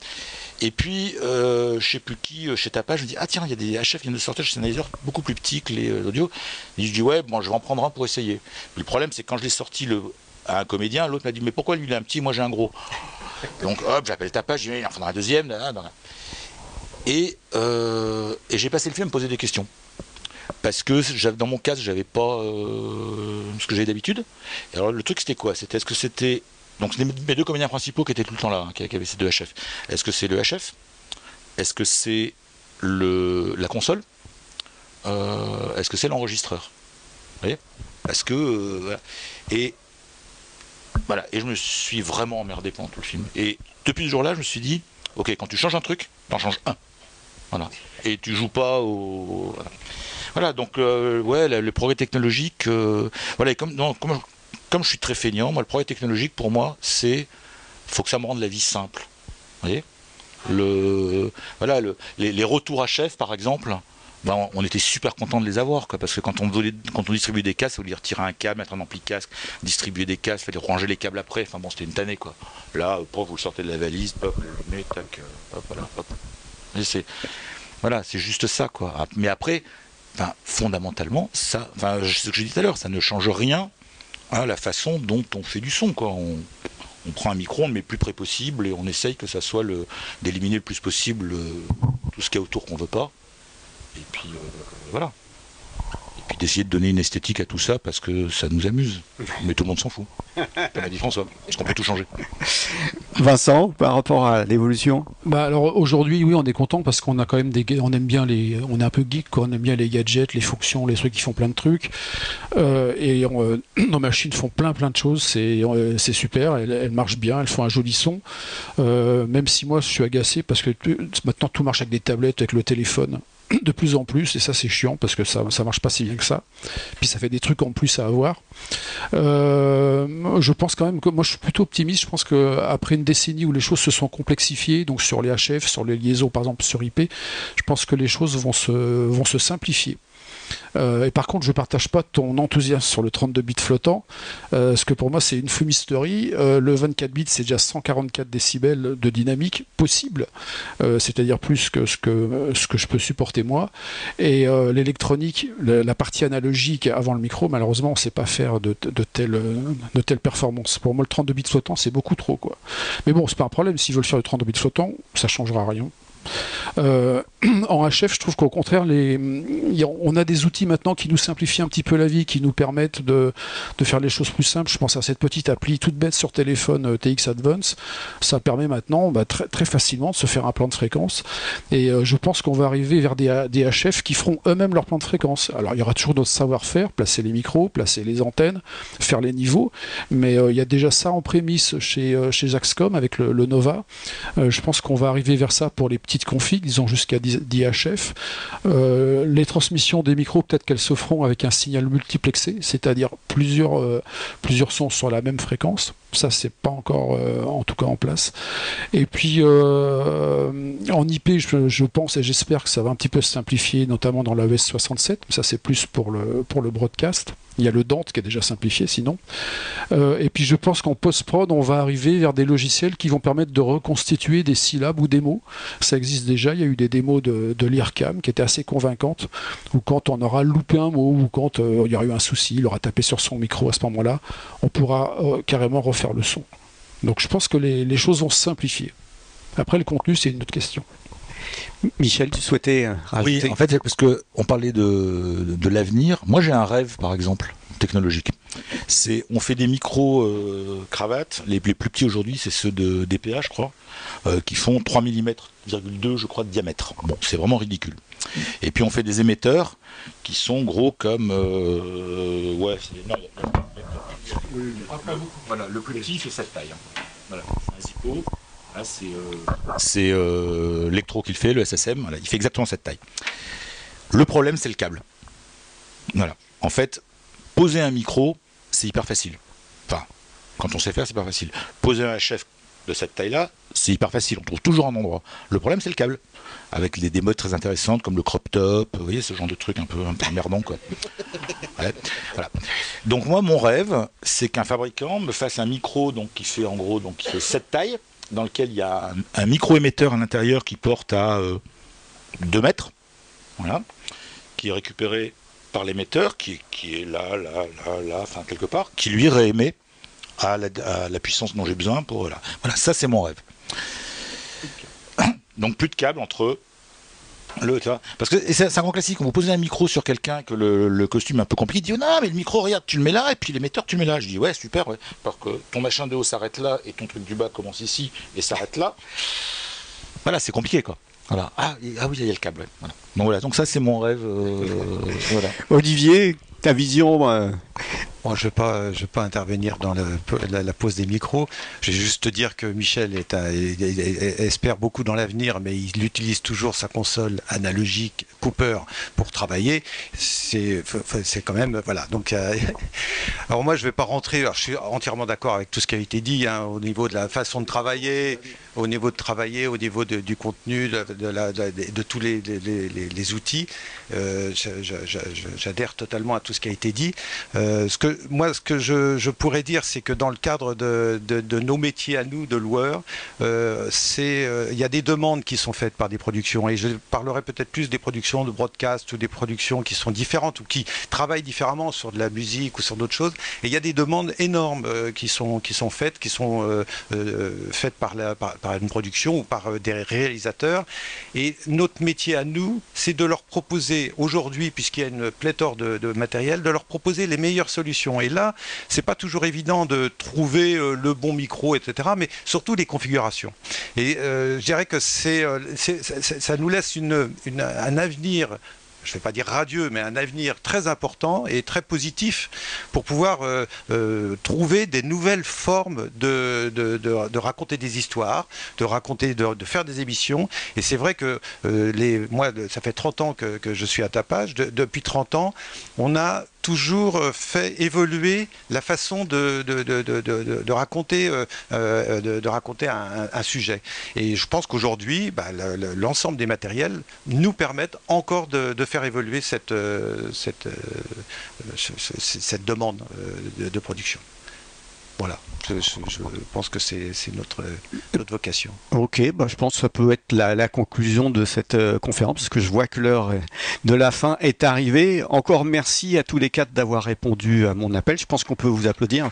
Et puis, euh, je sais plus qui, euh, chez Tapa, je me dis, ah tiens, il y a des HF qui viennent de sortir chez Sennheiser, beaucoup plus petits que les euh, audios. Et je dis, ouais, bon, je vais en prendre un pour essayer. le problème, c'est quand je l'ai sorti à un comédien, l'autre m'a dit, mais pourquoi lui il a un petit, moi j'ai un gros? Donc, hop, j'appelle Tapa, je dis, il en faudra un deuxième. Et, euh, et j'ai passé le film à me poser des questions. Parce que dans mon cas, j'avais pas ce que j'avais d'habitude. Alors, le truc, c'était quoi? C'était est-ce que c'était donc mes deux comédiens principaux qui étaient tout le temps là, hein, qui, avaient ces deux HF. Est-ce que c'est le HF Est-ce que c'est la console? Euh, Est-ce que c'est l'enregistreur? Vous voyez? Parce que euh, et voilà et je me suis vraiment emmerdé pendant tout le film. Et depuis ce jour-là, je me suis dit, ok, quand tu changes un truc, t'en changes un. Voilà. Et tu joues pas au voilà. donc euh, ouais, le, progrès technologique, voilà, non, comme comme je suis très feignant, moi, le progrès technologique, pour moi, c'est faut que ça me rende la vie simple. Vous voyez? Le, voilà, les, retours à chef, par exemple, ben, on était super content de les avoir, quoi, parce que quand on, quand on distribuait des casques, il fallait retirer un câble, mettre un ampli casque, distribuer des casques, fallait ranger les câbles après. Enfin bon, c'était une tannée, quoi. Là, vous le sortez de la valise, hop, le tac, euh, hop, voilà, hop. c'est, voilà, c'est juste ça, quoi. Ah, mais après, fondamentalement, ça, ce que j'ai dit tout à l'heure, ça ne change rien à la façon dont on fait du son. Quoi. On, prend un micro, on le met le plus près possible et on essaye que ça soit d'éliminer le plus possible euh, tout ce qu'il y a autour qu'on veut pas. Et puis euh, voilà puis d'essayer de donner une esthétique à tout ça parce que ça nous amuse. Mais tout le monde s'en fout. Comme a dit François, parce qu'on peut tout changer. Vincent, par rapport à l'évolution Bah alors aujourd'hui, oui, on est content parce qu'on a quand même des, on aime bien les, on est un peu geek, quoi. on aime bien les gadgets, les fonctions, les trucs qui font plein de trucs. Euh, et euh, *clears throat* nos machines font plein plein de choses. C'est, euh, c'est super. Elles, marchent bien, elles font un joli son. même si moi, je suis agacé parce que maintenant tout marche avec des tablettes, avec le téléphone de plus en plus, et ça c'est chiant parce que ça ça marche pas si bien que ça. Puis ça fait des trucs en plus à avoir. Euh, je pense quand même que moi je suis plutôt optimiste. Je pense qu'après une décennie où les choses se sont complexifiées, donc sur les HF, sur les liaisons par exemple sur IP, je pense que les choses vont se, vont se simplifier. Euh, et par contre, je ne partage pas ton enthousiasme sur le 32 bits flottant, euh, parce que pour moi, c'est une fumisterie. Euh, le 24 bits, c'est déjà 144 décibels de dynamique possible, c'est-à-dire plus que ce, que ce je peux supporter moi. Et l'électronique, la, partie analogique avant le micro, malheureusement, on ne sait pas faire de, de, performances. Pour moi, le 32 bits flottant, c'est beaucoup trop. Mais bon, c'est pas un problème. S'ils veulent faire le 32 bits flottant, ça changera rien. *clears throat* en HF, je trouve qu'au contraire, on a des outils maintenant qui nous simplifient un petit peu la vie, qui nous permettent de, faire les choses plus simples. Je pense à cette petite appli toute bête sur téléphone euh, TX Advance. Ça permet maintenant bah, très, facilement de se faire un plan de fréquence. Et euh, je pense qu'on va arriver vers des, HF qui feront eux-mêmes leur plan de fréquence. Alors il y aura toujours notre savoir-faire, placer les micros, placer les antennes, faire les niveaux. Mais il y a déjà ça en prémisse chez, chez Zaxcom avec le, le Nova. je pense qu'on va arriver vers ça pour les petites configs. Ils ont jusqu'à 10 d'IHF. Euh, les transmissions des micros, peut-être qu'elles se feront avec un signal multiplexé, c'est-à-dire plusieurs, euh, plusieurs sons sur la même fréquence. Ça, c'est pas encore, euh, en tout cas, en place. Et puis, en IP, je, pense et j'espère que ça va un petit peu se simplifier, notamment dans la ES 67. Ça, c'est plus pour le, pour le broadcast. Il y a le Dante qui est déjà simplifié sinon. Euh, et puis je pense qu'en post-prod, on va arriver vers des logiciels qui vont permettre de reconstituer des syllabes ou des mots. Ça existe déjà, il y a eu des démos de, de l'IRCAM qui étaient assez convaincantes, où quand on aura loupé un mot, ou quand euh, il y aura eu un souci, il aura tapé sur son micro à ce moment-là, on pourra euh, carrément refaire le son. Donc je pense que les, choses vont se simplifier. Après, le contenu, c'est une autre question. Michel, tu souhaitais rajouter Oui, en fait, parce que on parlait de, de l'avenir. Moi, j'ai un rêve, par exemple, technologique. C'est, on fait des micros euh, cravates. Les, plus petits aujourd'hui, c'est ceux de DPA, je crois, euh, qui font 3 mm, je crois, de diamètre. Bon, c'est vraiment ridicule. Et puis on fait des émetteurs qui sont gros comme, ouais, voilà, le plus petit fait cette taille. Hein. Voilà, c'est un Zippo c'est euh, euh qui le fait, le SSM, il fait exactement cette taille. Le problème, c'est le câble. Voilà. En fait, poser un micro, c'est hyper facile. Enfin, quand on sait faire, c'est hyper facile. Poser un HF de cette taille-là, c'est hyper facile. On trouve toujours un endroit. Le problème, c'est le câble. Avec des, modes très intéressantes comme le crop top, vous voyez, ce genre de truc un peu, un peu merdant, quoi. *laughs* Voilà. Donc, moi, mon rêve, c'est qu'un fabricant me fasse un micro donc, qui fait en gros donc, qui fait cette taille dans lequel il y a un, micro-émetteur à l'intérieur qui porte à 2 euh, mètres, voilà, qui est récupéré par l'émetteur, qui, qui, est là, là, là, là, enfin quelque part, qui lui réémet à la, puissance dont j'ai besoin pour là. Voilà, ça c'est mon rêve. Donc plus de câbles entre le, parce que c'est un grand classique, on vous posez un micro sur quelqu'un que le, costume est un peu compliqué, il dit oh non mais le micro regarde tu le mets là et puis l'émetteur tu le mets là. Je dis ouais super ouais, parce que ton machin de haut s'arrête là et ton truc du bas commence ici et s'arrête là. Voilà c'est compliqué quoi. Voilà. Ah, ah oui il y a le câble. Voilà. Donc voilà donc ça c'est mon rêve. Euh, *laughs* voilà. Olivier ta vision euh, je ne je vais pas intervenir dans la, pose des micros. Je vais juste te dire que Michel est espère beaucoup dans l'avenir, mais il utilise toujours sa console analogique Cooper pour travailler. C'est quand même. Voilà. Donc, euh, *laughs* alors moi, je ne vais pas rentrer. je suis entièrement d'accord avec tout ce qui a été dit hein, au niveau de la façon de travailler, au niveau de travailler, au niveau du contenu, de, tous les, outils. Euh, j'adhère totalement à tout ce qui a été dit. Euh, ce que moi, ce que je, pourrais dire, c'est que dans le cadre de, nos métiers à nous, de loueurs, euh, euh, il y a des demandes qui sont faites par des productions, et je parlerai peut-être plus des productions de broadcast ou des productions qui sont différentes ou qui travaillent différemment sur de la musique ou sur d'autres choses. Et il y a des demandes énormes euh, qui sont faites, qui sont faites par, la, une production ou par des réalisateurs. Et notre métier à nous, c'est de leur proposer aujourd'hui, puisqu'il y a une pléthore de, de matériel, de leur proposer les meilleures solutions et là, c'est pas toujours évident de trouver euh, le bon micro, etc. Mais surtout les configurations. Et euh, je dirais que euh, ça nous laisse un avenir je ne vais pas dire radieux, mais un avenir très important et très positif pour pouvoir euh, trouver des nouvelles formes de, raconter des histoires, de raconter, de, faire des émissions. Et c'est vrai que moi, ça fait 30 ans que, je suis à Tapage. depuis 30 ans, on a toujours fait évoluer la façon de, raconter, de, raconter un, sujet. Et je pense qu'aujourd'hui, bah, l'ensemble des matériels nous permettent encore de, faire évoluer cette, euh, euh, demande euh, de, production. Voilà, je, pense que c'est notre, notre vocation. Ok, bah je pense que ça peut être la, la conclusion de cette conférence, parce que je vois que l'heure de la fin est arrivée. Encore merci à tous les quatre d'avoir répondu à mon appel. Je pense qu'on peut vous applaudir.